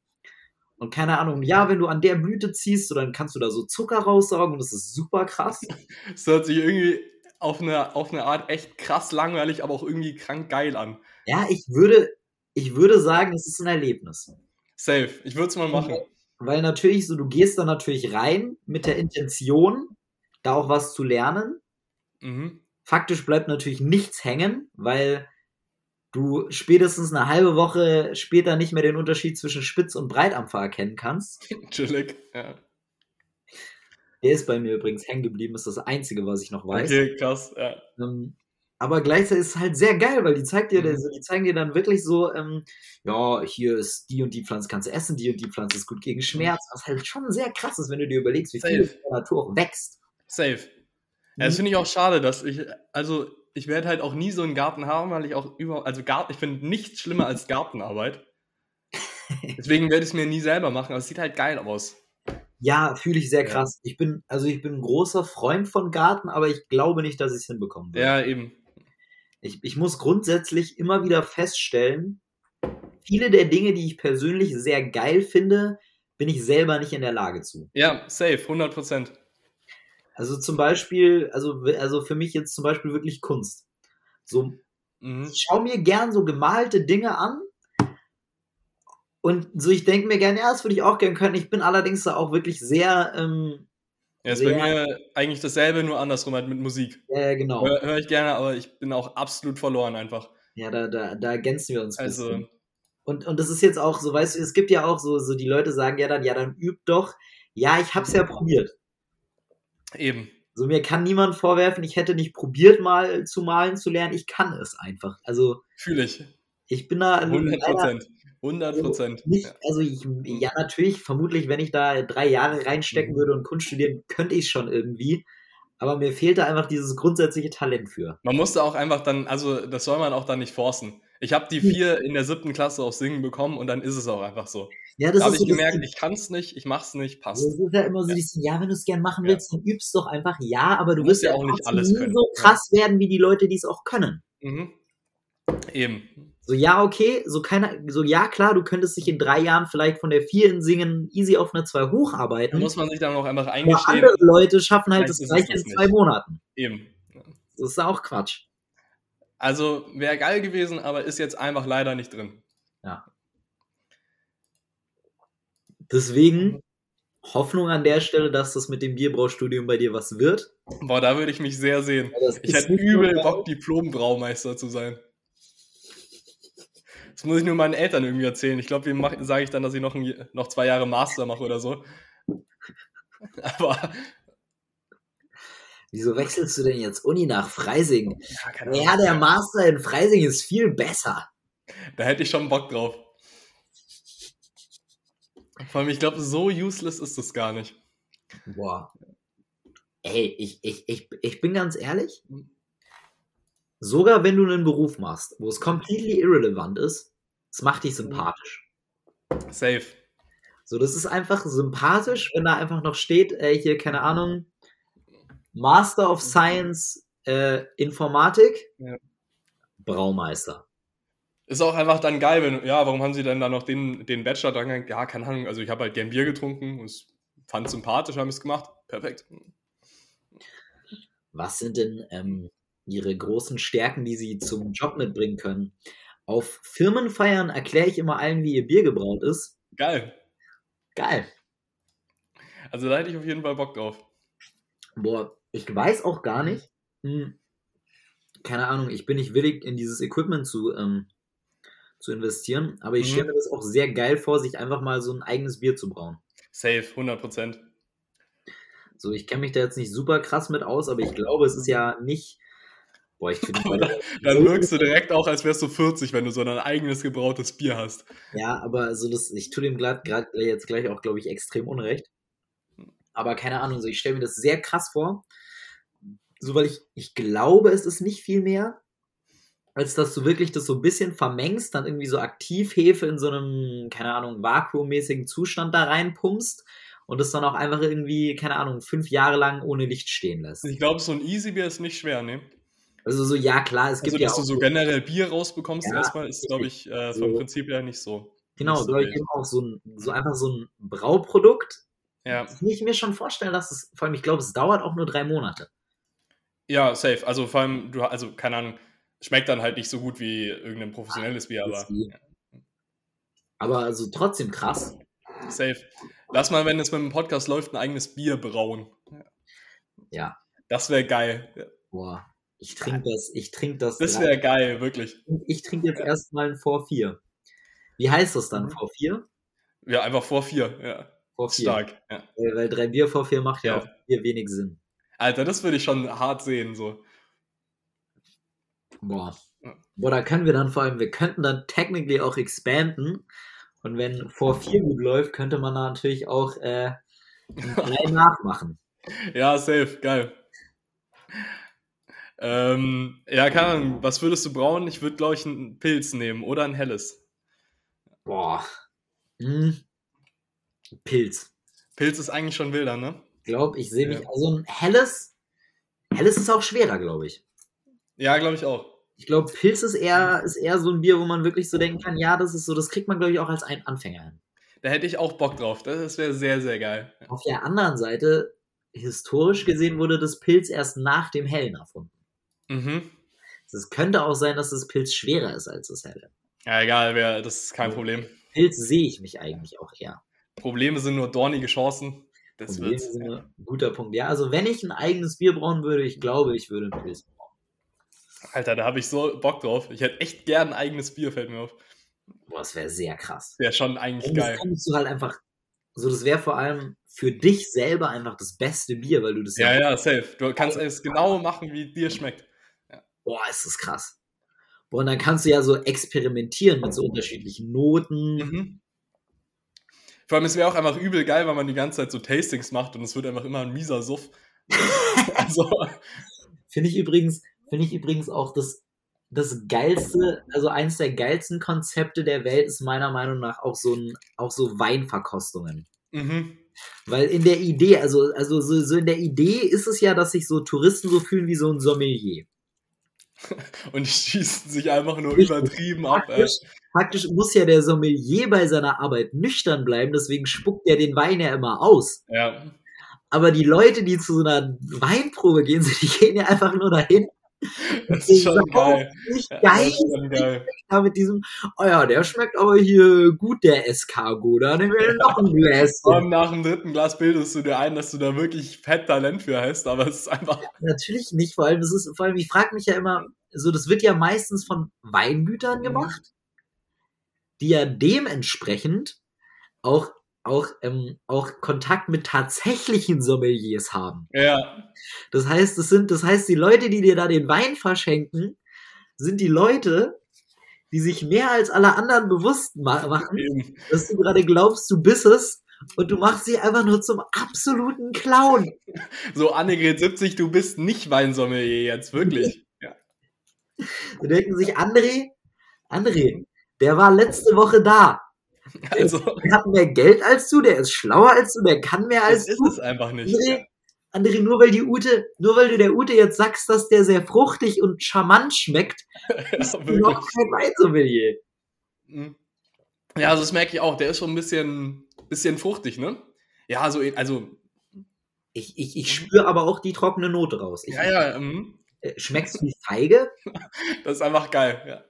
Und keine Ahnung, ja, wenn du an der Blüte ziehst, so, dann kannst du da so Zucker raussaugen und das ist super krass. <laughs> Es hört sich irgendwie auf eine, auf eine Art echt krass langweilig, aber auch irgendwie krank geil an. Ja, ich würde, ich würde sagen, es ist ein Erlebnis. Safe. Ich würde es mal machen. Weil natürlich so, du gehst da natürlich rein mit der Intention, da auch was zu lernen. Mhm. Faktisch bleibt natürlich nichts hängen, weil du spätestens eine halbe Woche später nicht mehr den Unterschied zwischen Spitz- und Breitampfer erkennen kannst. <laughs> Chillig. Ja. Der ist bei mir übrigens hängen geblieben, ist das Einzige, was ich noch weiß. Okay, krass. Ja. Ähm, aber gleichzeitig ist es halt sehr geil, weil die zeigt dir, Mhm. die zeigen dir dann wirklich so, ähm, ja, hier ist die und die Pflanze kannst du essen, die und die Pflanze ist gut gegen Schmerz. Was halt schon sehr krass ist, wenn du dir überlegst, wie viel in der Natur auch wächst. Safe. Ja, das finde ich auch schade, dass ich, also ich werde halt auch nie so einen Garten haben, weil ich auch über, also Garten, ich finde nichts schlimmer als Gartenarbeit. <laughs> Deswegen werde ich es mir nie selber machen, aber es sieht halt geil aus. Ja, fühle ich sehr Ja. krass. Ich bin, also ich bin ein großer Freund von Garten, aber ich glaube nicht, dass ich es hinbekommen würde. Ja, eben. Ich, ich muss grundsätzlich immer wieder feststellen, viele der Dinge, die ich persönlich sehr geil finde, bin ich selber nicht in der Lage zu. Ja, safe, 100 Prozent. Also zum Beispiel, also, also für mich jetzt zum Beispiel wirklich Kunst. So, Mhm. ich schaue mir gern so gemalte Dinge an. Und so, ich denke mir gern, ja, das würde ich auch gern können. Ich bin allerdings da auch wirklich sehr, ähm, Ja, ist bei Sehr- mir eigentlich dasselbe, nur andersrum halt mit Musik. äh, genau. Höre hör ich gerne, aber ich bin auch absolut verloren einfach. Ja, da, da, da ergänzen wir uns ein Also, bisschen. Und, und das ist jetzt auch so, weißt du, es gibt ja auch so, so die Leute sagen ja dann, ja, dann übt doch. Ja, ich hab's ja probiert. Eben. So, mir kann niemand vorwerfen, ich hätte nicht probiert, mal zu malen zu lernen. Ich kann es einfach. Also, Fühle ich. ich bin da 100 leider Prozent. 100 Prozent. Ja. also ich, ja, natürlich, vermutlich, wenn ich da drei Jahre reinstecken Mhm. würde und Kunst studieren, könnte ich schon irgendwie. Aber mir fehlt da einfach dieses grundsätzliche Talent für. Man musste auch einfach dann, also das soll man auch dann nicht forcen. Ich habe die vier in der siebten Klasse auf Singen bekommen und dann ist es auch einfach so. Ja, das Da habe ich so gemerkt, ich kann es nicht, ich mach's nicht, passt. Das ist ja immer so, Ja. dieses, ja, wenn du es gern machen Ja. willst, dann übst doch einfach. Ja, aber du Du wirst ja ja auch nicht alles nie können. so Ja. krass werden wie die Leute, die es auch können. Mhm. Eben. So, ja, okay, so keiner, so, ja, klar, du könntest dich in drei Jahren vielleicht von der 4 in Singen easy auf eine 2 Da hocharbeiten. muss man sich dann auch einfach aber eingestehen. andere Leute schaffen halt Vielleicht das es gleiche in zwei. Monaten. Eben. Das ist auch Quatsch. Also wäre geil gewesen, aber ist jetzt einfach leider nicht drin. Deswegen Hoffnung an der Stelle, dass das mit dem Bierbraustudium bei dir was wird. Boah, da würde ich mich sehr sehen. Das Ich hätte übel. Bock, Diplom-Braumeister zu sein. Das muss ich nur meinen Eltern irgendwie erzählen. Ich glaube, dem sage ich dann, dass ich noch, ein, noch zwei Jahre Master mache oder so. <laughs> Aber, Wieso wechselst du denn jetzt Uni nach Freising? ja, Ja, der Master in Freising ist viel besser. Da hätte ich schon Bock drauf. Vor allem, ich glaube, so useless ist das gar nicht. Boah. Ey, ich, ich, ich, ich bin ganz ehrlich. Sogar wenn du einen Beruf machst, wo es completely irrelevant ist, es macht dich sympathisch. Safe. So, das ist einfach sympathisch, wenn da einfach noch steht, äh, hier, keine Ahnung, Master of Science äh, Informatik, Ja. Braumeister. Ist auch einfach dann geil, wenn, ja, warum haben sie denn da noch den, den Bachelor dran? Ja, keine Ahnung, also ich habe halt gern Bier getrunken, und es fand sympathisch, haben es gemacht. Perfekt. Was sind denn ähm, ihre großen Stärken, die sie zum Job mitbringen können? Auf Firmenfeiern erkläre ich immer allen, wie ihr Bier gebraut ist. Geil. Geil. Also da hätte ich auf jeden Fall Bock drauf. Boah, ich weiß auch gar nicht. Hm, keine Ahnung, ich bin nicht willig, in dieses Equipment zu, ähm, zu investieren, aber ich Mhm. stelle mir das auch sehr geil vor, sich einfach mal so ein eigenes Bier zu brauen. Safe, 100 Prozent. So, ich kenne mich da jetzt nicht super krass mit aus, aber ich glaube, es ist ja nicht. Boah, ich finde. Aber Dann wirkst du direkt auch, als wärst du 40, wenn du so dein eigenes gebrautes Bier hast. Ja, aber also das, ich tue dem gerade jetzt gleich auch, glaube ich, extrem unrecht. Aber keine Ahnung, so ich stelle mir das sehr krass vor. So, weil ich, ich glaube, es ist nicht viel mehr, als dass du wirklich das so ein bisschen vermengst, dann irgendwie so Aktivhefe in so einem, keine Ahnung, vakuummäßigen Zustand da reinpumpst und das dann auch einfach irgendwie, keine Ahnung, fünf Jahre lang ohne Licht stehen lässt. Ich glaube, so ein Easy Bier ist nicht schwer, ne? Also so, ja klar, es gibt Also, ja dass auch du so generell Bier rausbekommst Ja, erstmal, ist, glaube ich, äh, vom So. Prinzip her nicht so. Genau, nicht so ich eben auch so, ein, so einfach so ein Brauprodukt. Ja. Kann ich mir schon vorstellen, dass es, vor allem, ich glaube, es dauert auch nur drei Monate. Ja, safe. Also vor allem, du, also keine Ahnung, schmeckt dann halt nicht so gut wie irgendein professionelles Bier, aber. Aber also trotzdem krass. ja, safe. Lass mal, wenn es mit dem Podcast läuft, ein eigenes Bier brauen. Ja. Das wäre geil. Ja. Boah, ich trinke das, ich trinke das. Das wäre geil, wirklich. ich trinke jetzt erstmal ein vor 4. Wie heißt das dann? Mhm. Vor 4? Ja, einfach vor vier. Ja. Vor 4. Stark. Ja. Weil, weil drei Bier vor 4 macht ja, Ja. auch Bier wenig Sinn. Alter, das würde ich schon hart sehen. So. Boah. Boah, da können wir dann vor allem, wir könnten dann technically auch expanden. Und wenn vor 4 gut läuft, könnte man da natürlich auch äh, <laughs> nachmachen. Ja, safe, geil. Ähm, ja, keine Ahnung, was würdest du brauen? Ich würde, glaube ich, einen Pilz nehmen oder ein helles. Boah. Hm. Pilz. Pilz ist eigentlich schon wilder, ne? Ich glaube, ich sehe mich, Ja. also ein helles, helles ist auch schwerer, glaube ich. Ja, glaube ich auch. Ich glaube, Pilz ist eher, ist eher so ein Bier, wo man wirklich so denken kann, ja, das ist so, das kriegt man, glaube ich, auch als ein Anfänger hin. Da hätte ich auch Bock drauf. Das wäre sehr, sehr geil. Auf der anderen Seite, historisch gesehen, wurde das Pilz erst nach dem Hellen erfunden. Mhm. Es könnte auch sein, dass das Pilz schwerer ist als das Helle. Ja, egal, wär, das ist kein Problem. Pilz sehe ich mich eigentlich auch eher. Probleme sind nur dornige Chancen. Das Probleme wird's. sind ein guter Punkt. Ja, also wenn ich ein eigenes Bier brauen würde, ich glaube, ich würde ein Pilz brauen. Alter, da habe ich so Bock drauf. Ich hätte echt gern ein eigenes Bier, fällt mir auf. Boah, das wäre sehr krass. Wäre schon eigentlich Und das geil. könntest du halt einfach, so das wäre vor allem für dich selber einfach das beste Bier, weil du das Ja, ja, safe. Du kannst es genau machen, wie dir schmeckt. boah, ist das krass. Boah, und dann kannst du ja so experimentieren mit so unterschiedlichen Noten. Mhm. Vor allem, es wäre auch einfach übel geil, weil man die ganze Zeit so Tastings macht und es wird einfach immer ein mieser Suff. <laughs> also, Finde ich übrigens, finde ich übrigens auch das, das geilste, also eines der geilsten Konzepte der Welt ist meiner Meinung nach auch so ein, auch so Weinverkostungen. mhm. Weil in der Idee, also, also so, so in der Idee ist es ja, dass sich so Touristen so fühlen wie so ein Sommelier. <laughs> Und schießen sich einfach nur Richtig. übertrieben ab. Ey. Faktisch, faktisch muss ja der Sommelier bei seiner Arbeit nüchtern bleiben, deswegen spuckt er den Wein ja immer aus. Ja. Aber die Leute, die zu so einer Weinprobe gehen, <laughs> die gehen ja einfach nur dahin. <laughs> Das ist schon geil. Nicht Ja, geil. das ist schon geil. da mit diesem, oh ja, der schmeckt aber hier gut, der Escargot, da nehmen wir noch ein Gläschen. Und nach dem dritten Glas bildest du dir ein, dass du da wirklich fett Talent für hast, aber es ist einfach. Natürlich nicht, vor allem, das ist, vor allem, ich frage mich ja immer, so, das wird ja meistens von Weingütern Mhm. gemacht, die ja dementsprechend auch, auch, ähm, auch Kontakt mit tatsächlichen Sommeliers haben. Ja. Das heißt, das sind, das heißt, die Leute, die dir da den Wein verschenken, sind die Leute, die sich mehr als alle anderen bewusst ma machen, Eben. dass du gerade glaubst, du bist es und du machst sie einfach nur zum absoluten Clown. <laughs> So, Annegret 70, du bist nicht Weinsommelier jetzt, wirklich. Ja. <laughs> Da denken sich, André, André, der war letzte Woche da. <laughs> Also, Der hat mehr Geld als du, der ist schlauer als du, der kann mehr als das ist du. es einfach nicht. André, André, nur weil die Ute, nur weil du der Ute jetzt sagst, dass der sehr fruchtig und charmant schmeckt, <laughs> Ja, du wirklich. noch kein Weinsommelier. Mhm. Ja, also das merke ich auch. Der ist schon ein bisschen, bisschen fruchtig, ne? Ja, so, also, Ich, ich, ich spüre aber auch die trockene Note raus. Ich, ja, ja, mhm. äh, Schmeckst du die Feige? <laughs> das ist einfach geil. Ja.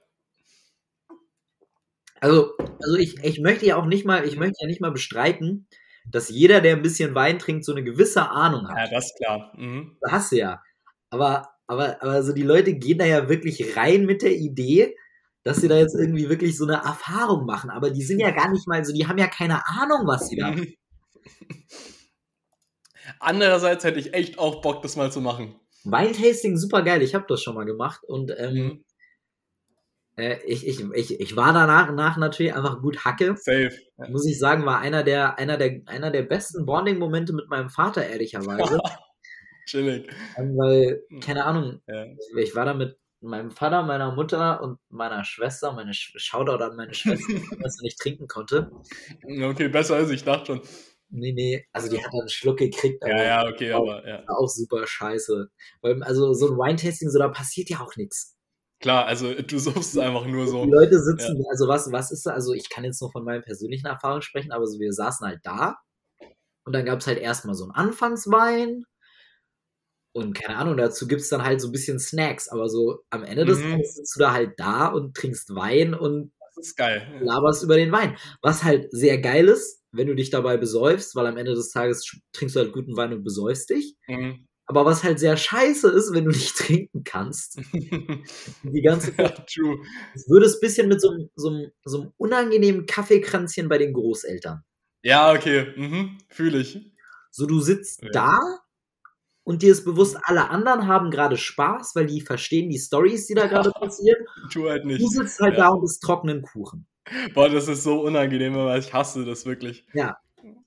Also, also ich, ich möchte ja auch nicht mal, ich möchte ja nicht mal bestreiten, dass jeder, der ein bisschen Wein trinkt, so eine gewisse Ahnung hat. Ja, das ist klar. Mhm. Das hast du ja. Aber, aber, aber so die Leute gehen da ja wirklich rein mit der Idee, dass sie da jetzt irgendwie wirklich so eine Erfahrung machen. Aber die sind ja gar nicht mal so, die haben ja keine Ahnung, was sie da machen. <laughs> Andererseits hätte ich echt auch Bock, das mal zu machen. Weintasting, super geil. Ich habe das schon mal gemacht und ähm, Mhm. Äh, ich, ich, ich, ich war danach nach natürlich einfach gut Hacke. Safe. Ja. Muss ich sagen, war einer der, einer der, einer der besten Bonding-Momente mit meinem Vater, ehrlicherweise. <laughs> Chillig. Ähm, weil, keine Ahnung, Ja. ich war da mit meinem Vater, meiner Mutter und meiner Schwester, meine Sch Shoutout an meine Schwester, die das nicht trinken konnte. Okay, besser als ich dachte schon. Nee, nee, also die hat dann einen Schluck gekriegt, aber Ja, ja, okay, aber ja. war auch super scheiße. Weil, also so ein Wine-Tasting, so da passiert ja auch nichts. Klar, also du suchst einfach nur so. Die Leute sitzen, also was, was ist da? Also ich kann jetzt nur von meinen persönlichen Erfahrungen sprechen, aber so wir saßen halt da und dann gab es halt erstmal so einen Anfangswein und keine Ahnung, dazu gibt es dann halt so ein bisschen Snacks, aber so am Ende des Mhm. Tages sitzt du da halt da und trinkst Wein und Das ist geil. laberst über den Wein. Was halt sehr geil ist, wenn du dich dabei besäufst, weil am Ende des Tages trinkst du halt guten Wein und besäufst dich. Mhm. Aber was halt sehr scheiße ist, wenn du nicht <laughs> trinken kannst, die ganze <laughs> Zeit, True. es würde es ein bisschen mit so, einem- so, einem- so einem unangenehmen Kaffeekränzchen bei den Großeltern. Ja, okay. Mhm. Fühle ich. So, du sitzt Ja. da und dir ist bewusst, alle anderen haben gerade Spaß, weil die verstehen die Stories, die da gerade <laughs> passieren. Tu halt Du nicht. sitzt halt Ja. da und isst trockenen Kuchen. Boah, das ist so unangenehm, aber ich hasse das wirklich. Ja.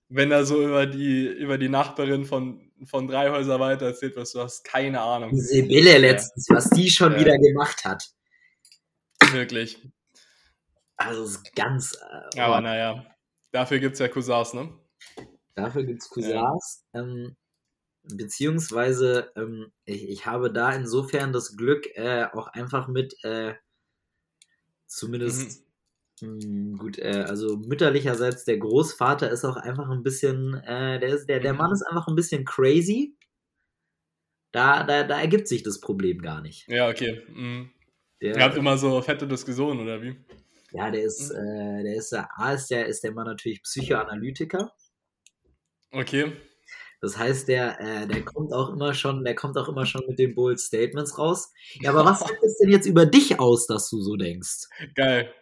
Wenn da so über die, über die Nachbarin von, von drei Häuser weiter erzählt wirst, du hast keine Ahnung. Sibylle letztens, was die schon Ja. wieder gemacht hat. Wirklich. Also, es ist ganz. Äh, Aber oh, naja. Dafür gibt es ja Cousins, ne? Dafür gibt es Cousins. Ähm, beziehungsweise, ähm, ich, ich habe da insofern das Glück, äh, auch einfach mit, äh, zumindest, mh, gut, äh, also mütterlicherseits, der Großvater ist auch einfach ein bisschen, äh, der, ist, der, der Mhm. Mann ist einfach ein bisschen crazy. Da, da, da ergibt sich das Problem gar nicht. Ja, okay. Mhm. Der, Ihr habt immer so fette Diskussionen, oder wie? ja, der ist, Mhm. äh, der ist, der, A ist der, ist der Mann natürlich Psychoanalytiker. Okay. Das heißt, der, äh, der kommt auch immer schon, der kommt auch immer schon mit den bold Statements raus. Ja, aber <laughs> was sagt es denn jetzt über dich aus, dass du so denkst? Geil.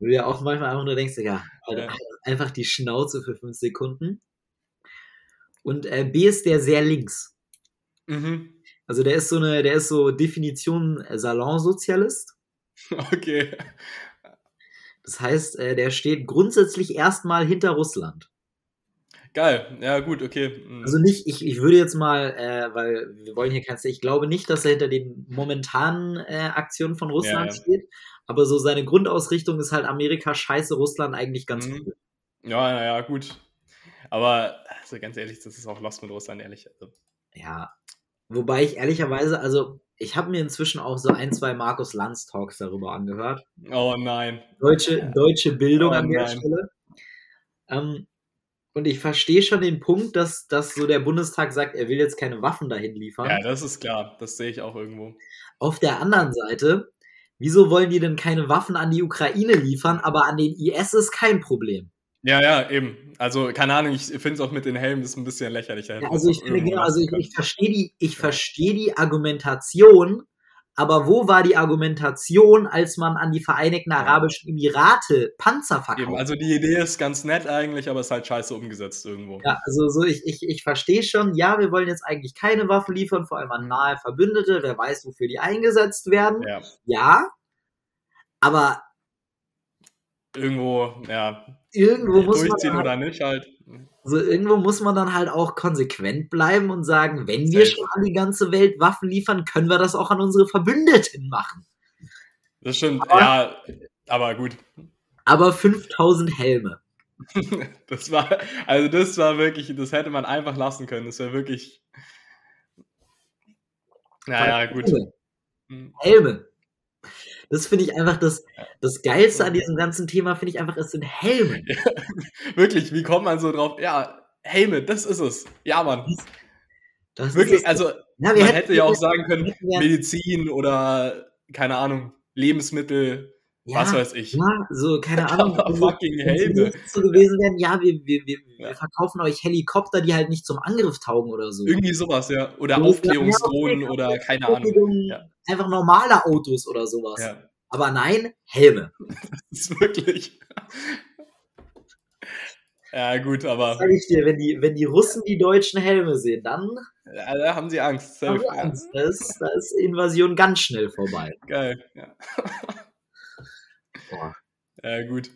Du dir auch manchmal einfach nur denkst, ja, Alter, Ja. einfach die Schnauze für fünf Sekunden. Und äh, B ist der sehr links. mhm. Also der ist so eine, der ist so Definition äh, Salonsozialist. <laughs> Okay. Das heißt, äh, der steht grundsätzlich erstmal hinter Russland. Geil. Ja, gut, okay. Mhm. Also nicht, ich, ich würde jetzt mal, äh, weil wir wollen hier kein, ich glaube nicht, dass er hinter den momentanen äh, Aktionen von Russland Ja, ja. steht, aber so seine Grundausrichtung ist halt Amerika scheiße, Russland eigentlich ganz Mhm. cool. Ja, naja, gut. Aber, also ganz ehrlich, das ist auch Lost mit Russland, ehrlich. Also, Ja. Wobei ich ehrlicherweise, also ich habe mir inzwischen auch so ein, zwei Markus Lanz Talks darüber angehört. oh nein. Deutsche, deutsche Bildung Oh an der nein. Stelle. Ähm, und ich verstehe schon den Punkt, dass, dass so der Bundestag sagt, er will jetzt keine Waffen dahin liefern. Ja, das ist klar. Das sehe ich auch irgendwo. Auf der anderen Seite, wieso wollen die denn keine Waffen an die Ukraine liefern, aber an den IS ist kein Problem? Ja, ja, eben. Also, keine Ahnung, ich finde es auch mit den Helmen ist ein bisschen lächerlich. Ja, also es ich finde genau, also ich, lassen ich verstehe die, ich verstehe die Argumentation, aber wo war die Argumentation, als man an die Vereinigten. Arabischen Emirate Panzer verkauft? Eben, also die Idee ist ganz nett eigentlich, aber ist halt scheiße umgesetzt irgendwo. Ja, also so, ich, ich, ich verstehe schon, ja, wir wollen jetzt eigentlich keine Waffen liefern, vor allem an nahe Verbündete, wer weiß, wofür die eingesetzt werden. Ja. Ja, aber Irgendwo, ja, irgendwo muss man durchziehen dann oder nicht halt. Also irgendwo muss man dann halt auch konsequent bleiben und sagen, wenn wir Safe. schon an die ganze Welt Waffen liefern, können wir das auch an unsere Verbündeten machen. Das stimmt, Aber- ja, aber gut. Aber 5000 Helme. <laughs> Das war, also das war wirklich, das hätte man einfach lassen können. Das wäre wirklich. Naja, gut. Helme. Hm. Helme. Das finde ich einfach das, das Geilste an diesem ganzen Thema, finde ich einfach, es sind Helme. <laughs> Wirklich, wie kommt man so drauf? Ja, Helme, das ist es. Ja, Mann. Das Wirklich, ist, also ja, man hätte ja auch sagen können, Medizin oder, keine Ahnung, Lebensmittel, Ja, Was weiß ich. ja, so, keine <laughs> Ahnung. Also, fucking Helme. so gewesen wären, ja, wir, wir, wir, Ja. wir verkaufen euch Helikopter, die halt nicht zum Angriff taugen oder so. Irgendwie sowas, ja. Oder Aufklärungsdrohnen ja, oder keine Ahnung. Einfach normale Autos oder sowas. Aber nein, Helme. <laughs> das ist wirklich. Ja, gut, aber Sag ich dir, wenn die, wenn die Russen die deutschen Helme sehen, dann ja, da haben sie Angst. haben Safe. wir Angst. Da ist, da ist Invasion ganz schnell vorbei. Geil. Ja. <laughs> Ja, gut.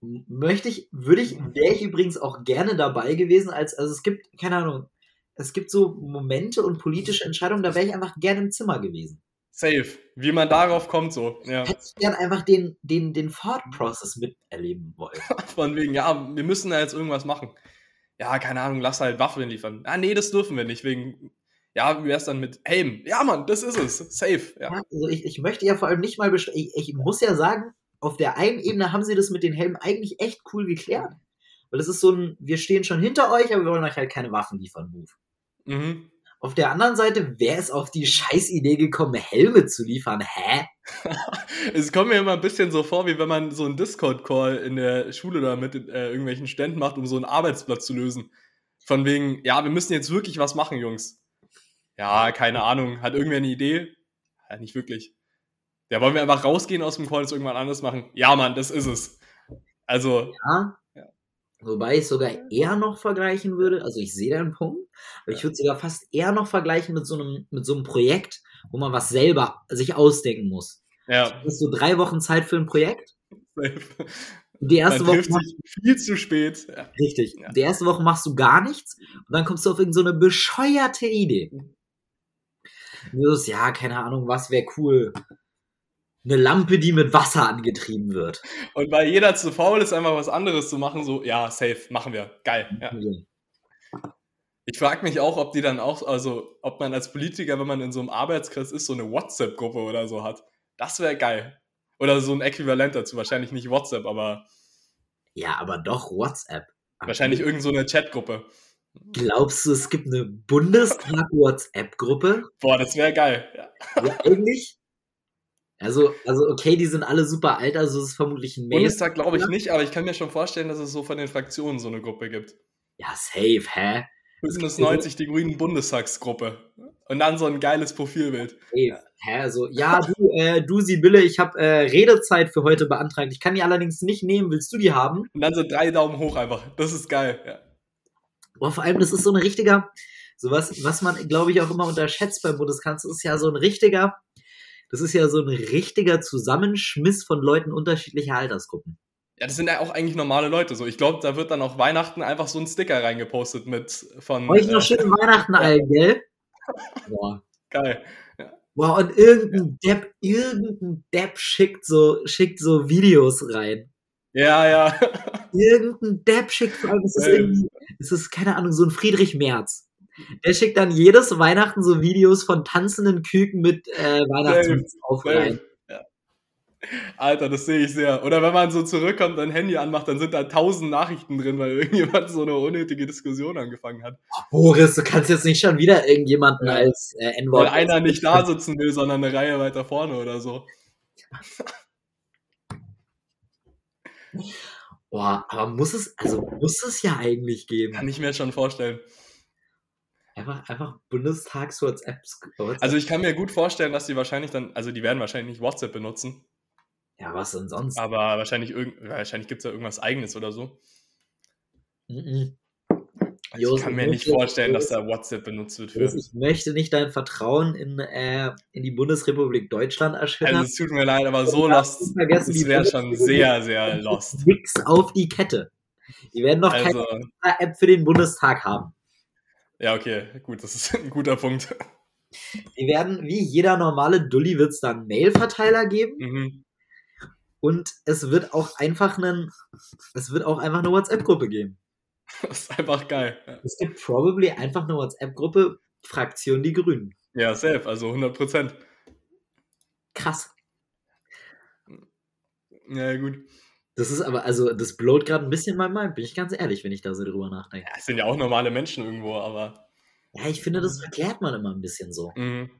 Möchte ich, würde ich, wäre ich übrigens auch gerne dabei gewesen, als, also es gibt, keine Ahnung, es gibt so Momente und politische Entscheidungen, da wäre ich einfach gerne im Zimmer gewesen. Safe. Wie man darauf kommt, so. Ja. Hätte ich gern einfach den, den, den Thought-Process miterleben wollen. <laughs> Von wegen, ja, wir müssen da jetzt irgendwas machen. Ja, keine Ahnung, lass halt Waffen liefern. Ah, nee, das dürfen wir nicht, wegen. Ja, wie wär's dann mit Helm? Ja, Mann, das ist es. Safe. Ja. Also ich, ich möchte ja vor allem nicht mal, ich, ich muss ja sagen, auf der einen Ebene haben sie das mit den Helmen eigentlich echt cool geklärt. Weil es ist so ein, wir stehen schon hinter euch, aber wir wollen euch halt keine Waffen liefern, Move. Mhm. Auf der anderen Seite, wer ist auf die scheiß Idee gekommen, Helme zu liefern? Hä? <laughs> Es kommt mir immer ein bisschen so vor, wie wenn man so einen Discord-Call in der Schule da mit äh, irgendwelchen Ständen macht, um so einen Arbeitsplatz zu lösen. Von wegen, ja, wir müssen jetzt wirklich was machen, Jungs. Ja, keine Ahnung. Hat irgendwer eine Idee? Ja, nicht wirklich. Ja, wollen wir einfach rausgehen aus dem Call und irgendwann anders machen? Ja, Mann, das ist es. Also, Ja. Ja. Wobei ich sogar eher noch vergleichen würde, also ich sehe da einen Punkt, aber ich würde sogar fast eher noch vergleichen mit so einem, mit so einem Projekt, wo man was selber sich ausdenken muss. ja. Du hast so drei Wochen Zeit für ein Projekt. <laughs> Die erste Woche viel zu spät. Ja. Richtig. Ja. Die erste Woche machst du gar nichts und dann kommst du auf irgendeine so eine bescheuerte Idee. Und Du sagst, ja, keine Ahnung, was wäre cool. Eine Lampe, die mit Wasser angetrieben wird. Und weil jeder zu faul ist, einfach was anderes zu machen, so, ja, safe, machen wir. Geil. Ja. Ich frage mich auch, ob die dann auch, also ob man als Politiker, wenn man in so einem Arbeitskreis ist, so eine WhatsApp-Gruppe oder so hat. Das wäre geil. Oder so ein Äquivalent dazu. Wahrscheinlich nicht WhatsApp, aber Ja, aber doch WhatsApp. wahrscheinlich irgend so eine Chatgruppe. Glaubst du, es gibt eine Bundestag-WhatsApp-Gruppe? Boah, das wäre geil. Ja. Ja, eigentlich. Also, also, okay, die sind alle super alt, also es ist vermutlich ein Mail. Bundestag glaube ich nicht, aber ich kann mir schon vorstellen, dass es so von den Fraktionen so eine Gruppe gibt. Ja, safe, hä? Bündnis 90, die Grünen Bundestagsgruppe. Und dann so ein geiles Profilbild. Safe. Hä, also, ja, du, äh, du, Sibylle, ich habe äh, Redezeit für heute beantragt. Ich kann die allerdings nicht nehmen. Willst du die haben? Und dann so drei Daumen hoch einfach. Das ist geil. Ja. Boah, vor allem, das ist so ein richtiger, so was, was man, glaube ich, auch immer unterschätzt beim Bundeskanzler, ist ja so ein richtiger, das ist ja so ein richtiger Zusammenschmiss von Leuten unterschiedlicher Altersgruppen. Ja, das sind ja auch eigentlich normale Leute. So, ich glaube, da wird dann auch Weihnachten einfach so ein Sticker reingepostet mit von. Euch noch äh, schöne Weihnachten allen, gell? <laughs> Boah. geil. Boah, und irgendein Depp, irgendein Depp schickt so, schickt so Videos rein. Ja, ja. <laughs> Irgendein Depp schickt, vor allem, es ist irgendwie, es ist, keine Ahnung, so ein Friedrich Merz. Der schickt dann jedes Weihnachten so Videos von tanzenden Küken mit äh, Weihnachtsmützen auf rein. Ja. Alter, das sehe ich sehr. Oder wenn man so zurückkommt, ein Handy anmacht, dann sind da tausend Nachrichten drin, weil <laughs> irgendjemand so eine unnötige Diskussion angefangen hat. Boris, du kannst jetzt nicht schon wieder irgendjemanden Ja. als äh, Weil N-Wort. einer nicht da sitzen will, sondern eine Reihe weiter vorne oder so. Boah, aber muss es, also muss es ja eigentlich geben. Kann ich mir schon vorstellen. Einfach, einfach Bundestags-WhatsApps. Also ich kann mir gut vorstellen, dass die wahrscheinlich dann, also die werden wahrscheinlich nicht WhatsApp benutzen, ja, was denn sonst? aber wahrscheinlich, irgend, wahrscheinlich gibt es da irgendwas eigenes oder so. Mhm. Also ich kann mir nicht vorstellen, dass da WhatsApp benutzt wird für. Ich möchte nicht dein Vertrauen in, äh, in die Bundesrepublik Deutschland erschüttern. Also es tut mir leid, aber so lost, vergessen, das die wäre schon sehr, sehr lost. Nix auf die Kette. Die werden noch Also, keine App für den Bundestag haben. Ja, okay, gut, das ist <laughs> ein guter Punkt. Die werden, wie jeder normale Dulli, wird es dann Mail-Verteiler geben Mhm. und es wird auch einfach einen, es wird auch einfach eine WhatsApp-Gruppe geben. <laughs> Das ist einfach geil. Es gibt probably einfach eine WhatsApp-Gruppe, Fraktion Die Grünen. Ja, safe, also 100 Prozent. Krass. Ja, gut. Das ist aber, also, das blowt gerade ein bisschen mein Mind, bin ich ganz ehrlich, wenn ich da so drüber nachdenke. Ja, es sind ja auch normale Menschen irgendwo, aber. Ja, ich finde, das erklärt man immer ein bisschen so. Mhm.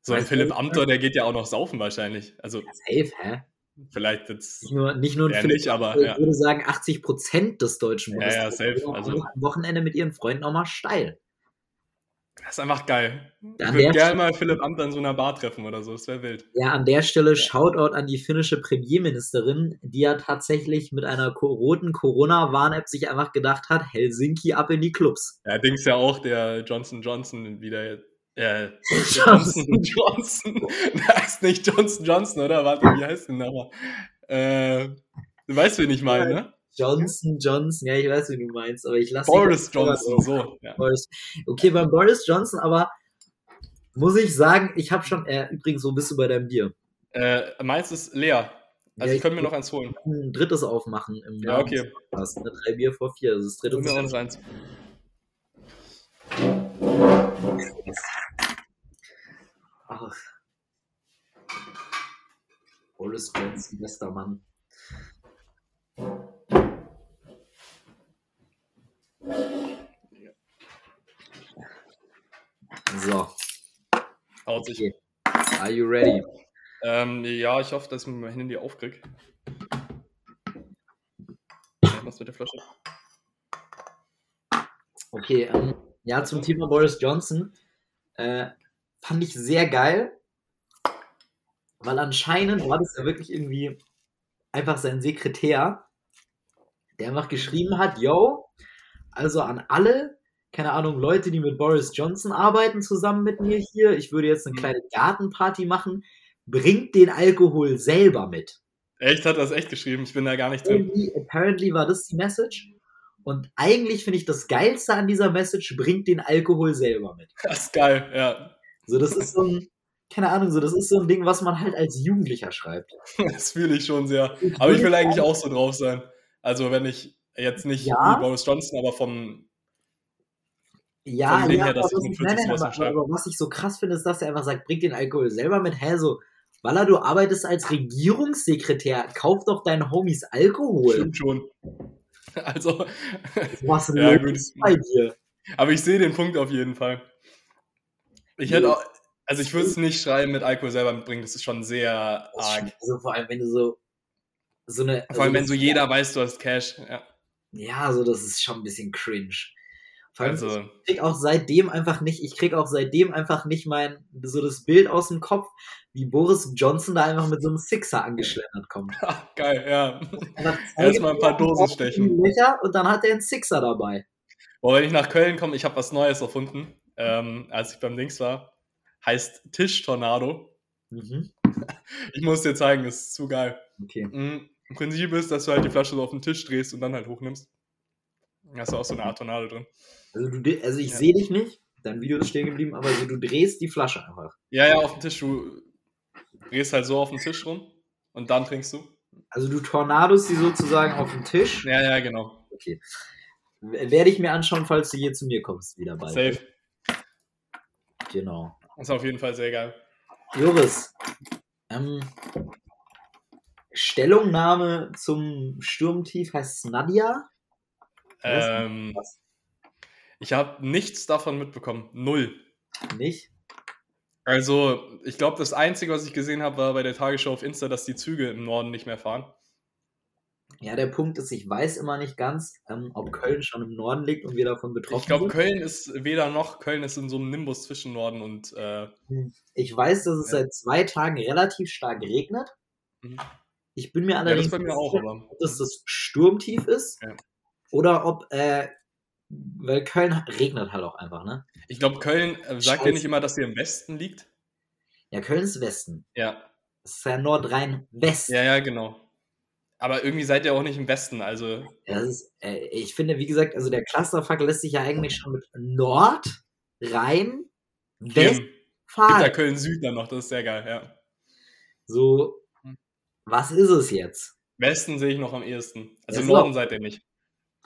So ein Philipp ich Amthor, der geht ja auch noch saufen wahrscheinlich. Also Safe, hä? vielleicht jetzt. Nicht nur, nicht nur ein Ja, Philipp, nicht, aber, ich ja. würde sagen, 80 Prozent des deutschen Ja, ja, Bundestags safe, also- am Wochenende mit ihren Freunden auch mal steil. Das ist einfach geil. Ich An würde der gerne mal Philipp Amthor in so einer Bar treffen oder so. Das wäre wild. Ja, an der Stelle Shoutout an die finnische Premierministerin, die ja tatsächlich mit einer roten Corona-Warn-App sich einfach gedacht hat, Helsinki ab in die Clubs. Ja, Dings ja auch, der Johnson Johnson wieder. Äh, <laughs> Johnson Johnson. heißt nicht Johnson Johnson, oder? Warte, wie heißt denn nochmal? Äh, du weißt, wen ich meine, ne? Johnson, Johnson, ja, ich weiß, wie du meinst, aber ich lasse Boris Johnson, so. Ja. Okay, beim Boris Johnson, aber muss ich sagen, ich habe schon, äh, übrigens, wo bist du bei deinem Bier? Äh, meins ist leer. Also Ja, ich könnte mir noch eins holen. ein drittes aufmachen im Ja, okay. des Podcasts, ne? Drei Bier vor vier, das ist das dritte. Mir auch noch eins. Ach. Boris Johnson, bester Mann. So, Haut sich. okay. Are you ready? Ähm, ja, ich hoffe, dass ich mein Handy aufkriege. Was mit der Flasche? Okay, ähm, ja, zum Thema Boris Johnson äh, fand ich sehr geil, weil anscheinend war das ja wirklich irgendwie einfach sein Sekretär, der einfach geschrieben hat, yo, also an alle, keine Ahnung, Leute, die mit Boris Johnson arbeiten zusammen mit mir hier, ich würde jetzt eine Mhm. kleine Gartenparty machen, bringt den Alkohol selber mit. Echt, hat das echt geschrieben? Ich bin da gar nicht drin. Irgendwie, apparently war das die Message. Und eigentlich finde ich das Geilste an dieser Message, bringt den Alkohol selber mit. Das ist geil, ja. So, das ist so ein, keine Ahnung, so, das ist so ein Ding, was man halt als Jugendlicher schreibt. <laughs> Das fühle ich schon sehr. Aber ich will eigentlich auch so drauf sein. Also wenn ich jetzt nicht Ja. wie Boris Johnson, aber vom Ja, Vom Ding ja, her, dass ich mit nein, 40 nein, aber, was ich so krass finde, ist, dass er einfach sagt, bringt den Alkohol selber mit. Hä, so, Walla, du arbeitest als Regierungssekretär, kauf doch deinen Homies Alkohol. stimmt schon. <laughs> Also, <laughs> Was ist ja los gut. bei dir? Aber ich sehe den Punkt auf jeden Fall. Ich hätte auch, also ich würde es nicht schreiben mit Alkohol selber mitbringen, das ist schon sehr arg. Also vor allem, wenn du so, so eine. Vor allem, wenn so jeder weiß, du hast Cash. Ja. Ja, so, das ist schon ein bisschen cringe. Vor allem, Also, ich krieg auch seitdem einfach nicht, ich krieg auch seitdem einfach nicht mein, so das Bild aus dem Kopf, wie Boris Johnson da einfach mit so einem Sixer angeschlendert kommt. <laughs> geil, ja. Erstmal ein paar Dosen stechen. Löcher und dann hat er einen Sixer dabei. Boah, wenn ich nach Köln komme, ich habe was Neues erfunden, ähm, als ich beim Dings war. Heißt Tischtornado. Mhm. <laughs> Ich muss dir zeigen, das ist zu geil. Okay. Mhm. Im Prinzip ist, dass du halt die Flasche so auf den Tisch drehst und dann halt hochnimmst. Da hast du auch so eine Art Tornado drin. Also, du, also ich Ja. sehe dich nicht, dein Video ist stehen geblieben, aber so, du drehst die Flasche einfach. Ja, ja, auf dem Tisch. Du drehst halt so auf den Tisch rum und dann trinkst du. Also du Tornados die sozusagen auf den Tisch. Ja, ja, genau. Okay. Werde ich mir anschauen, falls du hier zu mir kommst, wieder bald. Safe. Genau. Das ist auf jeden Fall sehr geil. Joris, ähm, Stellungnahme zum Sturmtief heißt Nadia? Ähm, ich habe nichts davon mitbekommen. Null. Nicht? Also, ich glaube, das Einzige, was ich gesehen habe, war bei der Tagesschau auf Insta, dass die Züge im Norden nicht mehr fahren. Ja, der Punkt ist, ich weiß immer nicht ganz, ähm, ob Köln schon im Norden liegt und wir davon betroffen Ich glaube, sind. Köln ist weder noch. Köln ist in so einem Nimbus zwischen Norden und. Äh, Ich weiß, dass es Ja. seit zwei Tagen relativ stark regnet. Mhm. Ich bin mir ja, das allerdings ist bei mir auch, sicher, aber. ob das das Sturmtief ist Ja. oder ob, äh, weil Köln regnet halt auch einfach, ne? Ich glaube, Köln äh, sagt ja Scheiße. nicht immer, dass sie im Westen liegt. Ja, Köln ist Westen. Ja, Das ist ja Nordrhein-West. ja, ja, genau. Aber irgendwie seid ihr auch nicht im Westen, also. Das ist, äh, ich finde, wie gesagt, also der Clusterfuck lässt sich ja eigentlich schon mit Nord, Rhein, West fahren. ja Köln Süd dann noch, das ist sehr geil, ja. So, was ist es jetzt? Westen sehe ich noch am ehesten. Also Ja, Norden seid ihr nicht.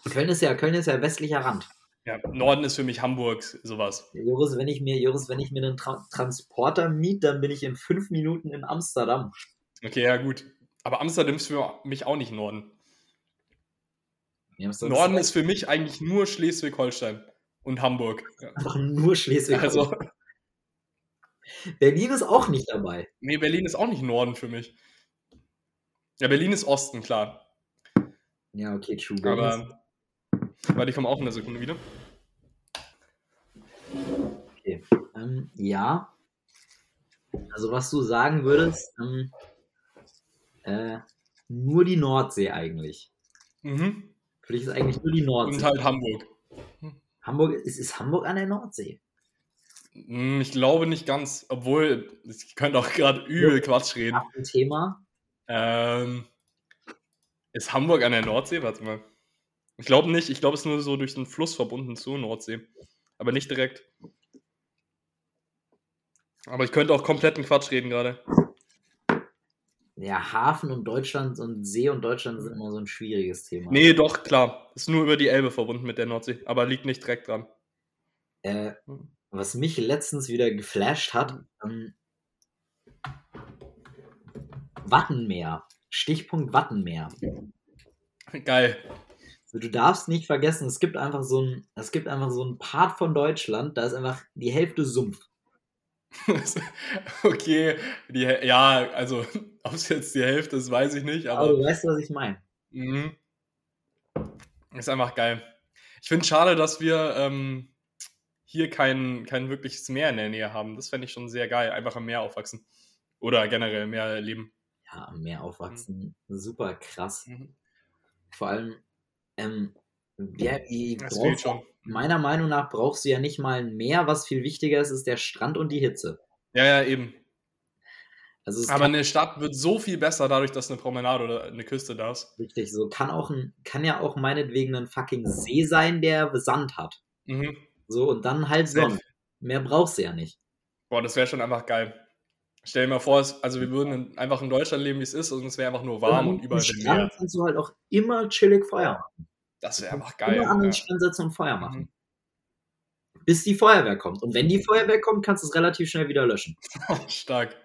Köln ist ja, Köln ist ja westlicher Rand. Ja, Norden ist für mich Hamburg, sowas. Joris, wenn ich mir, Joris, wenn ich mir einen Tra Transporter miete, dann bin ich in fünf Minuten in Amsterdam. Okay, ja, gut. Aber Amsterdam ist für mich auch nicht Norden. Norden ist für mich eigentlich nur Schleswig-Holstein und Hamburg. Einfach nur Schleswig. Also, Berlin ist auch nicht dabei. Nee, Berlin ist auch nicht Norden für mich. Ja, Berlin ist Osten, klar. Ja, okay, true. Aber. Warte, ich komme auch in einer Sekunde wieder. Ähm, ja. Also was du sagen würdest, ähm, äh, nur die Nordsee eigentlich. Mhm. Für dich ist eigentlich nur die Nordsee. Und halt Hamburg. Hamburg, ist, ist Hamburg an der Nordsee? Hm, Ich glaube nicht ganz, obwohl, ich könnte auch gerade übel Quatsch reden. Ein Thema. Ähm, ist Hamburg an der Nordsee? Warte mal. Ich glaube nicht. Ich glaube, es ist nur so durch den Fluss verbunden zur Nordsee. Aber nicht direkt. Aber ich könnte auch kompletten Quatsch reden gerade. Ja, Hafen und Deutschland und See und Deutschland sind immer so ein schwieriges Thema. Nee, doch, klar. Ist nur über die Elbe verbunden mit der Nordsee. Aber liegt nicht direkt dran. Äh, was mich letztens wieder geflasht hat, ähm, Wattenmeer. Stichpunkt Wattenmeer. Geil. Also du darfst nicht vergessen, es gibt einfach so ein, es gibt einfach so ein Part von Deutschland, da ist einfach die Hälfte Sumpf. <laughs> okay. Die, ja, also, <laughs> ob es jetzt die Hälfte ist, weiß ich nicht. Aber Aber du weißt, was ich meine. Mhm. Ist einfach geil. Ich finde es schade, dass wir ähm, hier kein, kein wirkliches Meer in der Nähe haben. Das fände ich schon sehr geil. Einfach am Meer aufwachsen. Oder generell mehr leben. Ja, am Meer aufwachsen, super krass. Mhm. Vor allem, ähm, ja, brauchst, meiner Meinung nach brauchst du ja nicht mal ein Meer, was viel wichtiger ist, ist der Strand und die Hitze. Ja, ja, eben. Also Aber eine Stadt wird so viel besser dadurch, dass eine Promenade oder eine Küste da ist. richtig so, kann auch ein, kann ja auch meinetwegen ein fucking See sein, der Sand hat. Mhm. So, und dann halt. Sonne. Mehr brauchst du ja nicht. Boah, das wäre schon einfach geil. Stell dir mal vor, also wir würden in, einfach in Deutschland leben, wie es ist, und es wäre einfach nur warm und am überall Strand Meer. kannst du halt auch immer chillig Feuer machen. Das wäre einfach Immer geil. an den Ja. Strand setzen und Feuer machen. Mhm. Bis die Feuerwehr kommt. Und wenn die Feuerwehr kommt, kannst du es relativ schnell wieder löschen. <laughs> Stark.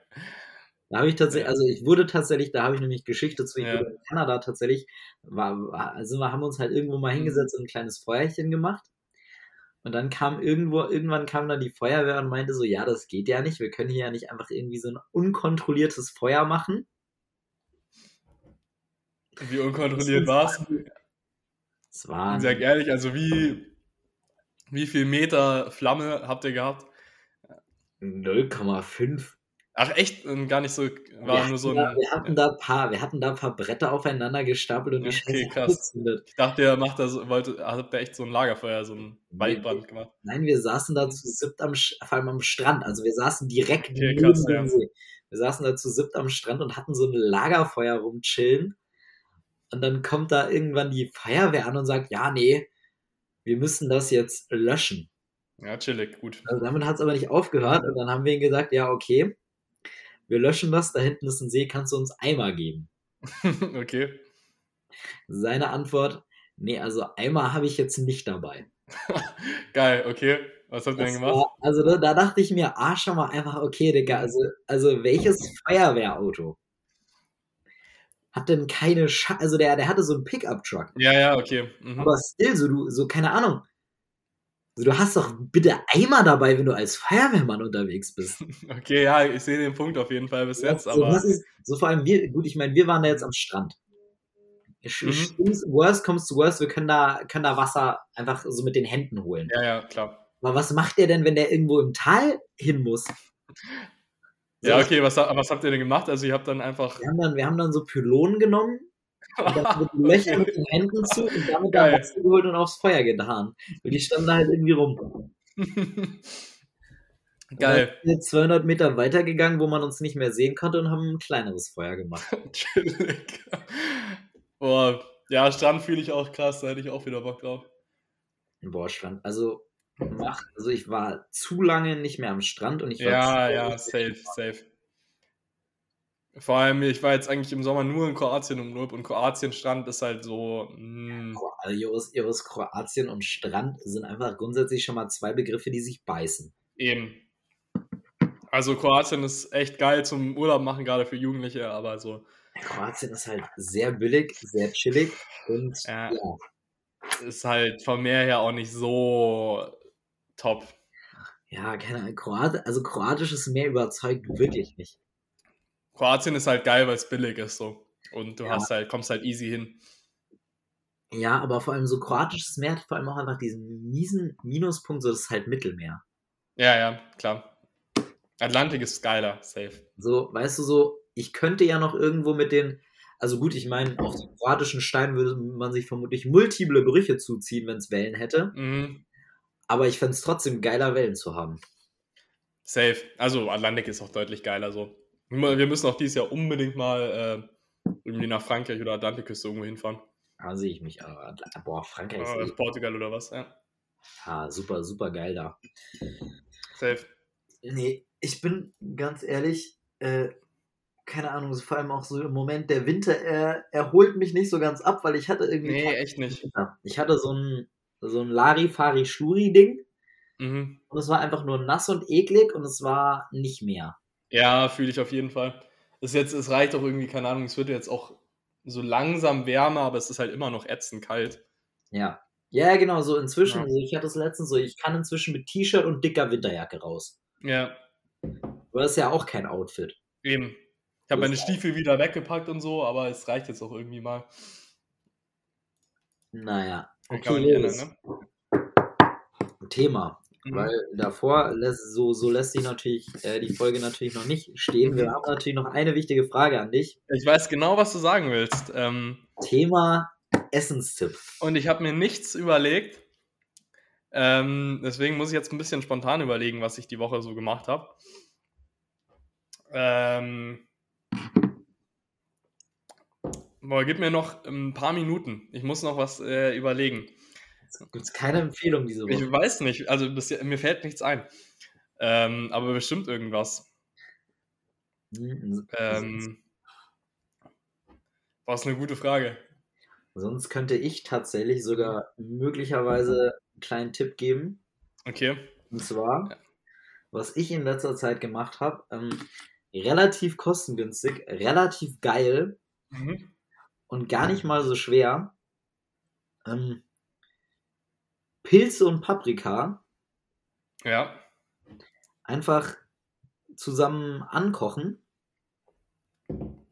Da habe ich tatsächlich, also ich wurde tatsächlich, da habe ich nämlich Geschichte zu, ich Ja. in Kanada tatsächlich, war, war, also wir haben uns halt irgendwo mal Mhm. hingesetzt und ein kleines Feuerchen gemacht. Und dann kam irgendwo, irgendwann kam dann die Feuerwehr und meinte so, ja, das geht ja nicht, wir können hier ja nicht einfach irgendwie so ein unkontrolliertes Feuer machen. Wie unkontrolliert war's? Es war, Sag ehrlich, also wie, wie viel Meter Flamme habt ihr gehabt? 0,5. Ach echt? Und gar nicht so, war Wir nur so hatten da- ein. wir hatten da ein paar, wir hatten da ein paar Bretter aufeinander gestapelt und die Okay, krass. Ich dachte, ihr macht das, wollte, habt ihr echt so ein Lagerfeuer, so ein Waldbrand gemacht. Nein, wir saßen da zu siebt am, vor allem am Strand. Also wir saßen direkt Okay, neben krass, dem ja. See. Wir saßen da zu siebt am Strand und hatten so ein Lagerfeuer rumchillen. Und dann kommt da irgendwann die Feuerwehr an und sagt, ja, nee, wir müssen das jetzt löschen. Ja, chillig, gut. Also damit hat es aber nicht aufgehört. Und dann haben wir ihm gesagt, ja, okay, wir löschen das, da hinten ist ein See, kannst du uns Eimer geben? <laughs> okay. Seine Antwort, nee, also Eimer habe ich jetzt nicht dabei. <laughs> Geil, okay. Was habt ihr denn gemacht? war, also da, da dachte ich mir, ah, schau mal einfach, okay, Digga, also, also welches Feuerwehrauto hat denn keine Scha also der, der hatte so einen Pickup-Truck, Ja, ja, okay. Mhm. aber still, so du, so, keine Ahnung. So, du hast doch bitte Eimer dabei, wenn du als Feuerwehrmann unterwegs bist. <laughs> Okay, ja, ich sehe den Punkt auf jeden Fall bis jetzt, so, aber. ist, so vor allem wir, gut, ich meine, wir waren da jetzt am Strand. Mhm. Worst comes to worst, wir können da, können da Wasser einfach so mit den Händen holen. Ja, ja, klar. Aber was macht der denn, wenn der irgendwo im Tal hin muss? Ja, okay, was, was habt ihr denn gemacht? Also, ihr habt dann einfach. Wir haben dann, wir haben dann so Pylonen genommen, und dann mit den Löcher mit den Händen zu und damit da Geil. Wasser geholt und aufs Feuer getan. Und die standen da halt irgendwie rum. Geil. Dann sind wir 200 Meter weitergegangen, wo man uns nicht mehr sehen konnte und haben ein kleineres Feuer gemacht. <laughs> Chillig. Boah, ja, Strand fühle ich auch krass, da hätte ich auch wieder Bock drauf. Boah, Strand. Also, mach, also ich war zu lange nicht mehr am Strand und ich war Ja, ja, safe, safe. Vor allem, ich war jetzt eigentlich im Sommer nur in Kroatien im Urlaub und Kroatien-Strand ist halt so. also Iris, Iris, Kroatien und Strand sind einfach grundsätzlich schon mal zwei Begriffe, die sich beißen. eben. Also Kroatien ist echt geil zum Urlaub machen, gerade für Jugendliche, aber so Kroatien ist halt sehr billig, sehr chillig und Ja. ja, ist halt vom Meer her auch nicht so top. Ja, keine Ahnung. Kroat also kroatisches Meer überzeugt wirklich nicht. Kroatien ist halt geil, weil es billig ist so. Und du Ja. hast halt, kommst halt easy hin. Ja, aber vor allem so kroatisches Meer hat vor allem auch einfach diesen miesen Minuspunkt, so das ist halt Mittelmeer. Ja, ja, klar. Atlantik ist geiler, safe. So, weißt du, so, ich könnte ja noch irgendwo mit den, also gut, ich meine, auf den kroatischen Stein würde man sich vermutlich multiple Brüche zuziehen, wenn es Wellen hätte. Mhm. Aber ich fände es trotzdem geiler, Wellen zu haben. Safe. Also Atlantik ist auch deutlich geiler so. Wir müssen auch dieses Jahr unbedingt mal äh, irgendwie nach Frankreich oder Atlantikküste irgendwo hinfahren. Da sehe ich mich. Aber, boah, Frankreich Äh, ist Portugal oder was, ja. ja, super, super geil da. Safe. Nee, ich bin ganz ehrlich, äh, keine Ahnung, vor allem auch so im Moment, der Winter, er, er holt mich nicht so ganz ab, weil ich hatte irgendwie. Nee, echt nicht. Ja, Ich hatte so ein, so ein Larifari-Schluri-Ding Mhm. und es war einfach nur nass und eklig und es war nicht mehr. Ja, fühle ich auf jeden Fall. Es, jetzt, es reicht auch irgendwie, keine Ahnung, es wird jetzt auch so langsam wärmer, aber es ist halt immer noch ätzend kalt. Ja. Ja, genau, so inzwischen, Ja. also ich hatte es letztens so, ich kann inzwischen mit T-Shirt und dicker Winterjacke raus. Ja, Aber das ist ja auch kein Outfit. eben. Ich habe meine Stiefel wieder weggepackt und so, aber es reicht jetzt auch irgendwie mal. Naja. Okay, ändern, ne? Thema. Mhm. Weil davor, lässt, so, so lässt sich natürlich äh, die Folge natürlich noch nicht stehen. Wir Mhm. haben natürlich noch eine wichtige Frage an dich. Ich weiß genau, was du sagen willst. Ähm, Thema Essenstipp. und ich habe mir nichts überlegt. Ähm, deswegen muss ich jetzt ein bisschen spontan überlegen, was ich die Woche so gemacht habe. Ähm, boah, gib mir noch ein paar Minuten. Ich muss noch was äh, überlegen. Gibt es keine Empfehlung diese Woche? Ich weiß nicht, also bis, mir fällt nichts ein. Ähm, aber bestimmt irgendwas. Hm, Ähm, war es eine gute Frage. Sonst könnte ich tatsächlich sogar möglicherweise einen kleinen Tipp geben. Okay. Und zwar, was ich in letzter Zeit gemacht habe, ähm, relativ kostengünstig, relativ geil Mhm. und gar nicht mal so schwer. Ähm, Pilze und Paprika Ja. einfach zusammen ankochen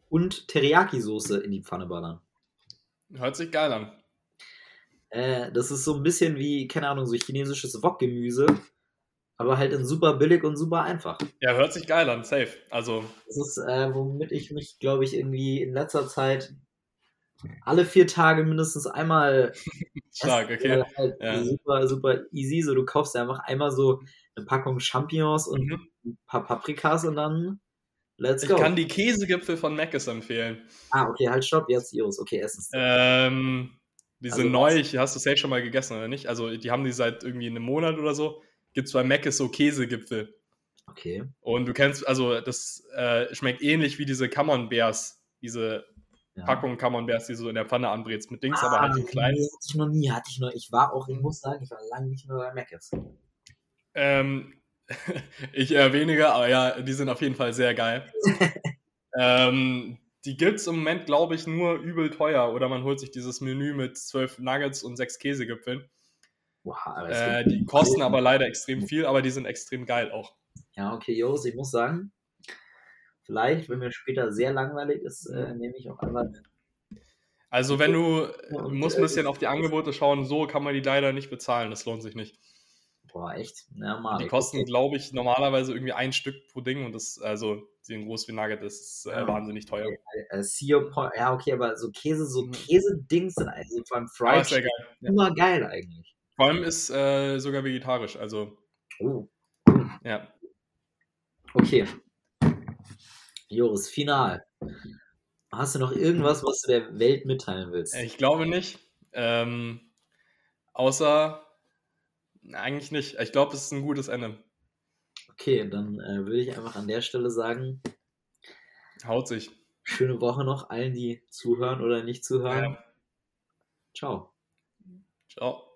und Teriyaki-Soße in die Pfanne ballern. Hört sich geil an. Äh, das ist so ein bisschen wie, keine Ahnung, so chinesisches Wokgemüse, aber halt in super billig und super einfach. Ja, hört sich geil an, safe. Also, Das ist, äh, womit ich mich, glaube ich, irgendwie in letzter Zeit alle vier Tage mindestens einmal <laughs> stark, okay. halt Ja. super, super easy. So, du kaufst einfach einmal so eine Packung Champignons und Mhm. ein paar Paprikas und dann let's Ich go. kann die Käsegipfel von Mc's empfehlen. ah, okay, halt, stopp, jetzt Iris. Okay, Essens. Ähm, die Also sind was? neu, ich, hast du safe schon mal gegessen, oder nicht? Also, die haben die seit irgendwie einem Monat oder so. Gibt's bei Mc's so Käsegipfel. Okay. Und du kennst, also, das äh, schmeckt ähnlich wie diese Camembert, diese Ja. Packung Camembert, die so in der Pfanne anbrätst mit Dings, aber halt in nee, klein. Hatte ich noch nie, hatte ich noch. Ich war auch, ich muss sagen, ich war lange nicht mehr bei Mc's. Ähm, <laughs> ich eher weniger, aber ja, die sind auf jeden Fall sehr geil. <laughs> ähm, die gibt's im Moment, glaube ich, nur übel teuer. Oder man holt sich dieses Menü mit zwölf Nuggets und sechs Käsegipfeln. Wow, es Äh, gibt- die kosten aber leider extrem viel, aber die sind extrem geil auch. Ja, okay, Jos, ich muss sagen, vielleicht, wenn mir später sehr langweilig ist, äh, nehme ich auch einfach. Also wenn du, Ja, und, musst äh, ein bisschen auf die Angebote schauen, so kann man die leider nicht bezahlen, das lohnt sich nicht. Boah, echt? Ja, mal. Die kosten, glaube ich, normalerweise irgendwie ein Stück pro Ding und das, also, die sind groß wie Nugget, ist äh, Ah. wahnsinnig teuer. Äh, Point, ja, okay, aber so Käse, so Mhm. Käse-Dings sind also vor allem Fried ist sehr geil. Ja. immer geil eigentlich. Vor allem ist äh, sogar vegetarisch, also Oh, ja. okay. Joris, final. Hast du noch irgendwas, was du der Welt mitteilen willst? Ich glaube nicht. Ähm, außer eigentlich nicht. Ich glaube, es ist ein gutes Ende. Okay, dann äh, würde ich einfach an der Stelle sagen, Haut sich. schöne Woche noch allen, die zuhören oder nicht zuhören. Ja. Ciao. Ciao.